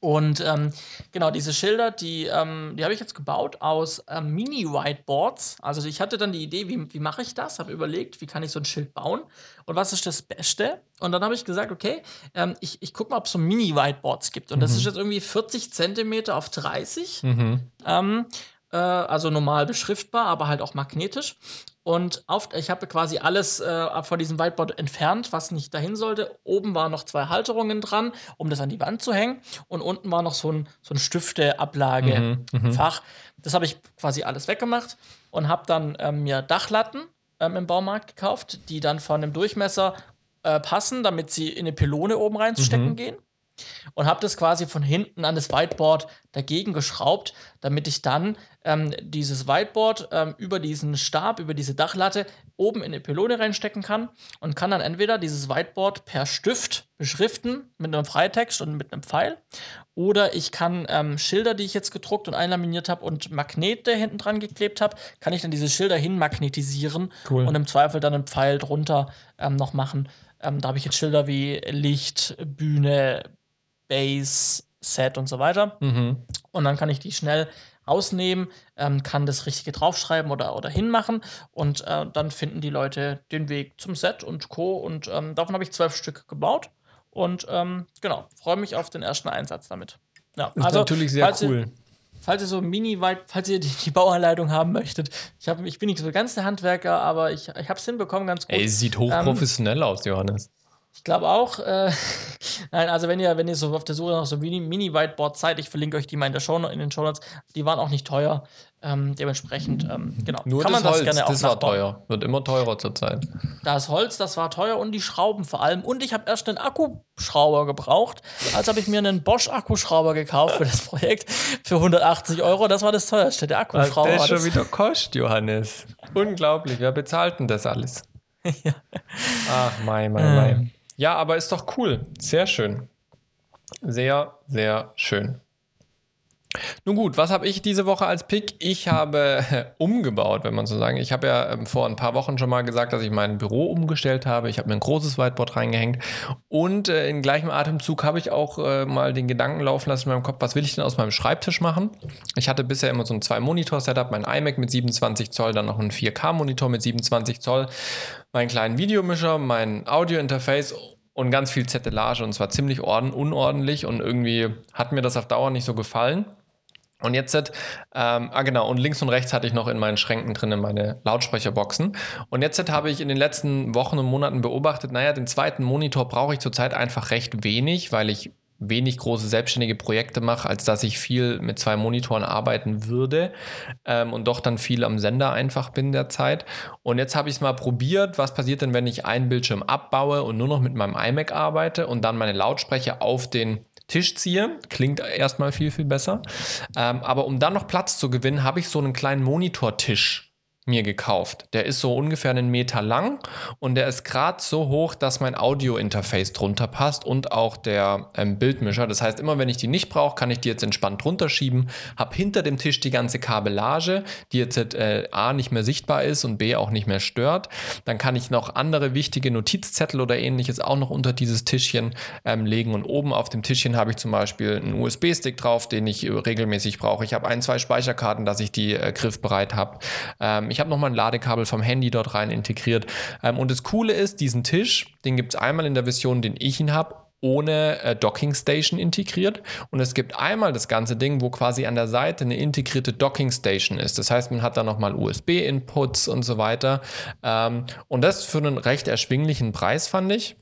B: Und ähm, genau, diese Schilder, die, ähm, die habe ich jetzt gebaut aus ähm, Mini-Whiteboards. Also ich hatte dann die Idee, wie, wie mache ich das? Habe überlegt, wie kann ich so ein Schild bauen und was ist das Beste? Und dann habe ich gesagt, okay, ähm, ich, ich gucke mal, ob es so Mini-Whiteboards gibt. Und mhm. das ist jetzt irgendwie 40 Zentimeter auf 30. Mhm. Ähm, äh, also normal beschriftbar, aber halt auch magnetisch. Und auf, ich habe quasi alles äh, von diesem Whiteboard entfernt, was nicht dahin sollte. Oben waren noch zwei Halterungen dran, um das an die Wand zu hängen. Und unten war noch so ein, so ein Stifteablagefach. Mhm, mhm. das habe ich quasi alles weggemacht und habe dann ähm, mir Dachlatten ähm, im Baumarkt gekauft, die dann von dem Durchmesser äh, passen, damit sie in eine Pylone oben reinzustecken mhm. gehen und habe das quasi von hinten an das Whiteboard dagegen geschraubt, damit ich dann ähm, dieses Whiteboard ähm, über diesen Stab, über diese Dachlatte oben in eine Pylone reinstecken kann und kann dann entweder dieses Whiteboard per Stift beschriften mit einem Freitext und mit einem Pfeil oder ich kann ähm, Schilder, die ich jetzt gedruckt und einlaminiert habe und Magnete hinten dran geklebt habe, kann ich dann diese Schilder hinmagnetisieren cool. und im Zweifel dann einen Pfeil drunter ähm, noch machen. Ähm, da habe ich jetzt Schilder wie Licht, Bühne, Base, Set und so weiter. Mhm. Und dann kann ich die schnell rausnehmen, ähm, kann das Richtige draufschreiben oder, oder hinmachen und äh, dann finden die Leute den Weg zum Set und Co. Und ähm, davon habe ich zwölf Stück gebaut und ähm, genau, freue mich auf den ersten Einsatz damit.
A: Ja, das also, ist natürlich sehr
B: falls
A: cool.
B: Ihr, falls ihr so mini weit, falls ihr die, die, Bauanleitung haben möchtet, ich, hab, ich bin nicht so ganz der Handwerker, aber ich, ich habe es hinbekommen ganz gut.
A: Ey, sieht hochprofessionell ähm, aus, Johannes.
B: Ich glaube auch. Äh, <laughs> nein, also wenn ihr, wenn ihr so auf der Suche nach so Mini-Whiteboard seid, ich verlinke euch die mal in, der Show, in den Show Notes. Die waren auch nicht teuer. Ähm, dementsprechend, ähm, genau.
A: Nur kann das man das Holz, gerne das war teuer. Wird immer teurer zurzeit.
B: Das Holz, das war teuer und die Schrauben vor allem. Und ich habe erst einen Akkuschrauber gebraucht. Als habe ich mir einen Bosch-Akkuschrauber gekauft für das Projekt für 180 Euro. Das war das teuerste, der Akkuschrauber.
A: Was der schon wieder kostet, Johannes. Unglaublich. Wer bezahlt denn das alles? <laughs> ja. Ach, mein, mein, mein. Ja, aber ist doch cool. Sehr schön. Sehr, sehr schön. Nun gut, was habe ich diese Woche als Pick? Ich habe <laughs> umgebaut, wenn man so sagen. Ich habe ja ähm, vor ein paar Wochen schon mal gesagt, dass ich mein Büro umgestellt habe. Ich habe mir ein großes Whiteboard reingehängt und äh, in gleichem Atemzug habe ich auch äh, mal den Gedanken laufen lassen in meinem Kopf, was will ich denn aus meinem Schreibtisch machen? Ich hatte bisher immer so ein Zwei-Monitor-Setup, mein iMac mit 27 Zoll, dann noch ein 4K-Monitor mit 27 Zoll, meinen kleinen Videomischer, mein Audio-Interface und ganz viel Zettelage und zwar ziemlich unordentlich und irgendwie hat mir das auf Dauer nicht so gefallen. Und jetzt, ähm, ah genau, und links und rechts hatte ich noch in meinen Schränken drin meine Lautsprecherboxen. Und jetzt habe ich in den letzten Wochen und Monaten beobachtet, naja, den zweiten Monitor brauche ich zurzeit einfach recht wenig, weil ich wenig große selbstständige Projekte mache, als dass ich viel mit zwei Monitoren arbeiten würde ähm, und doch dann viel am Sender einfach bin derzeit. Und jetzt habe ich es mal probiert, was passiert denn, wenn ich einen Bildschirm abbaue und nur noch mit meinem iMac arbeite und dann meine Lautsprecher auf den Tisch ziehe. Klingt erstmal viel, viel besser. Ähm, aber um dann noch Platz zu gewinnen, habe ich so einen kleinen Monitortisch mir gekauft. Der ist so ungefähr einen Meter lang und der ist gerade so hoch, dass mein Audio-Interface drunter passt und auch der ähm, Bildmischer. Das heißt, immer wenn ich die nicht brauche, kann ich die jetzt entspannt drunter schieben. Habe hinter dem Tisch die ganze Kabellage, die jetzt äh, A nicht mehr sichtbar ist und B auch nicht mehr stört. Dann kann ich noch andere wichtige Notizzettel oder ähnliches auch noch unter dieses Tischchen ähm, legen und oben auf dem Tischchen habe ich zum Beispiel einen USB-Stick drauf, den ich äh, regelmäßig brauche. Ich habe ein, zwei Speicherkarten, dass ich die äh, griffbereit habe. Ähm, ich habe nochmal ein Ladekabel vom Handy dort rein integriert. Ähm, und das Coole ist, diesen Tisch, den gibt es einmal in der Version, den ich ihn habe, ohne äh, Docking Station integriert. Und es gibt einmal das ganze Ding, wo quasi an der Seite eine integrierte Docking Station ist. Das heißt, man hat da nochmal USB-Inputs und so weiter. Ähm, und das für einen recht erschwinglichen Preis, fand ich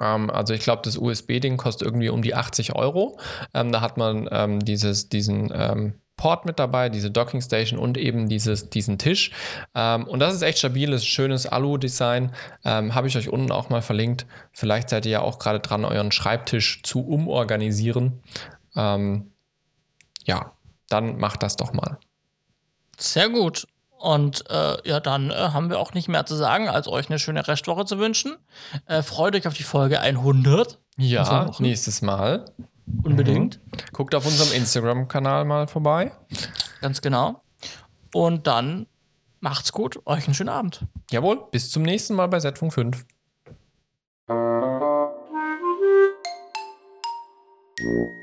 A: ähm, also ich glaube, das USB-Ding kostet irgendwie um die 80 Euro. Ähm, da hat man ähm, dieses, diesen ähm, Port mit dabei, diese Docking Station und eben dieses, diesen Tisch. Ähm, und das ist echt stabiles, schönes Alu-Design. Ähm, Habe ich euch unten auch mal verlinkt. Vielleicht seid ihr ja auch gerade dran, euren Schreibtisch zu umorganisieren. Ähm, ja, dann macht das doch mal.
B: Sehr gut. Und äh, ja, dann äh, haben wir auch nicht mehr zu sagen, als euch eine schöne Restwoche zu wünschen. Äh, freut euch auf die Folge 100.
A: Ja, nächstes Mal.
B: Unbedingt.
A: Mhm. Guckt auf unserem Instagram-Kanal mal vorbei.
B: Ganz genau. Und dann macht's gut. Euch einen schönen Abend.
A: Jawohl, bis zum nächsten Mal bei Setfunk 5. Thank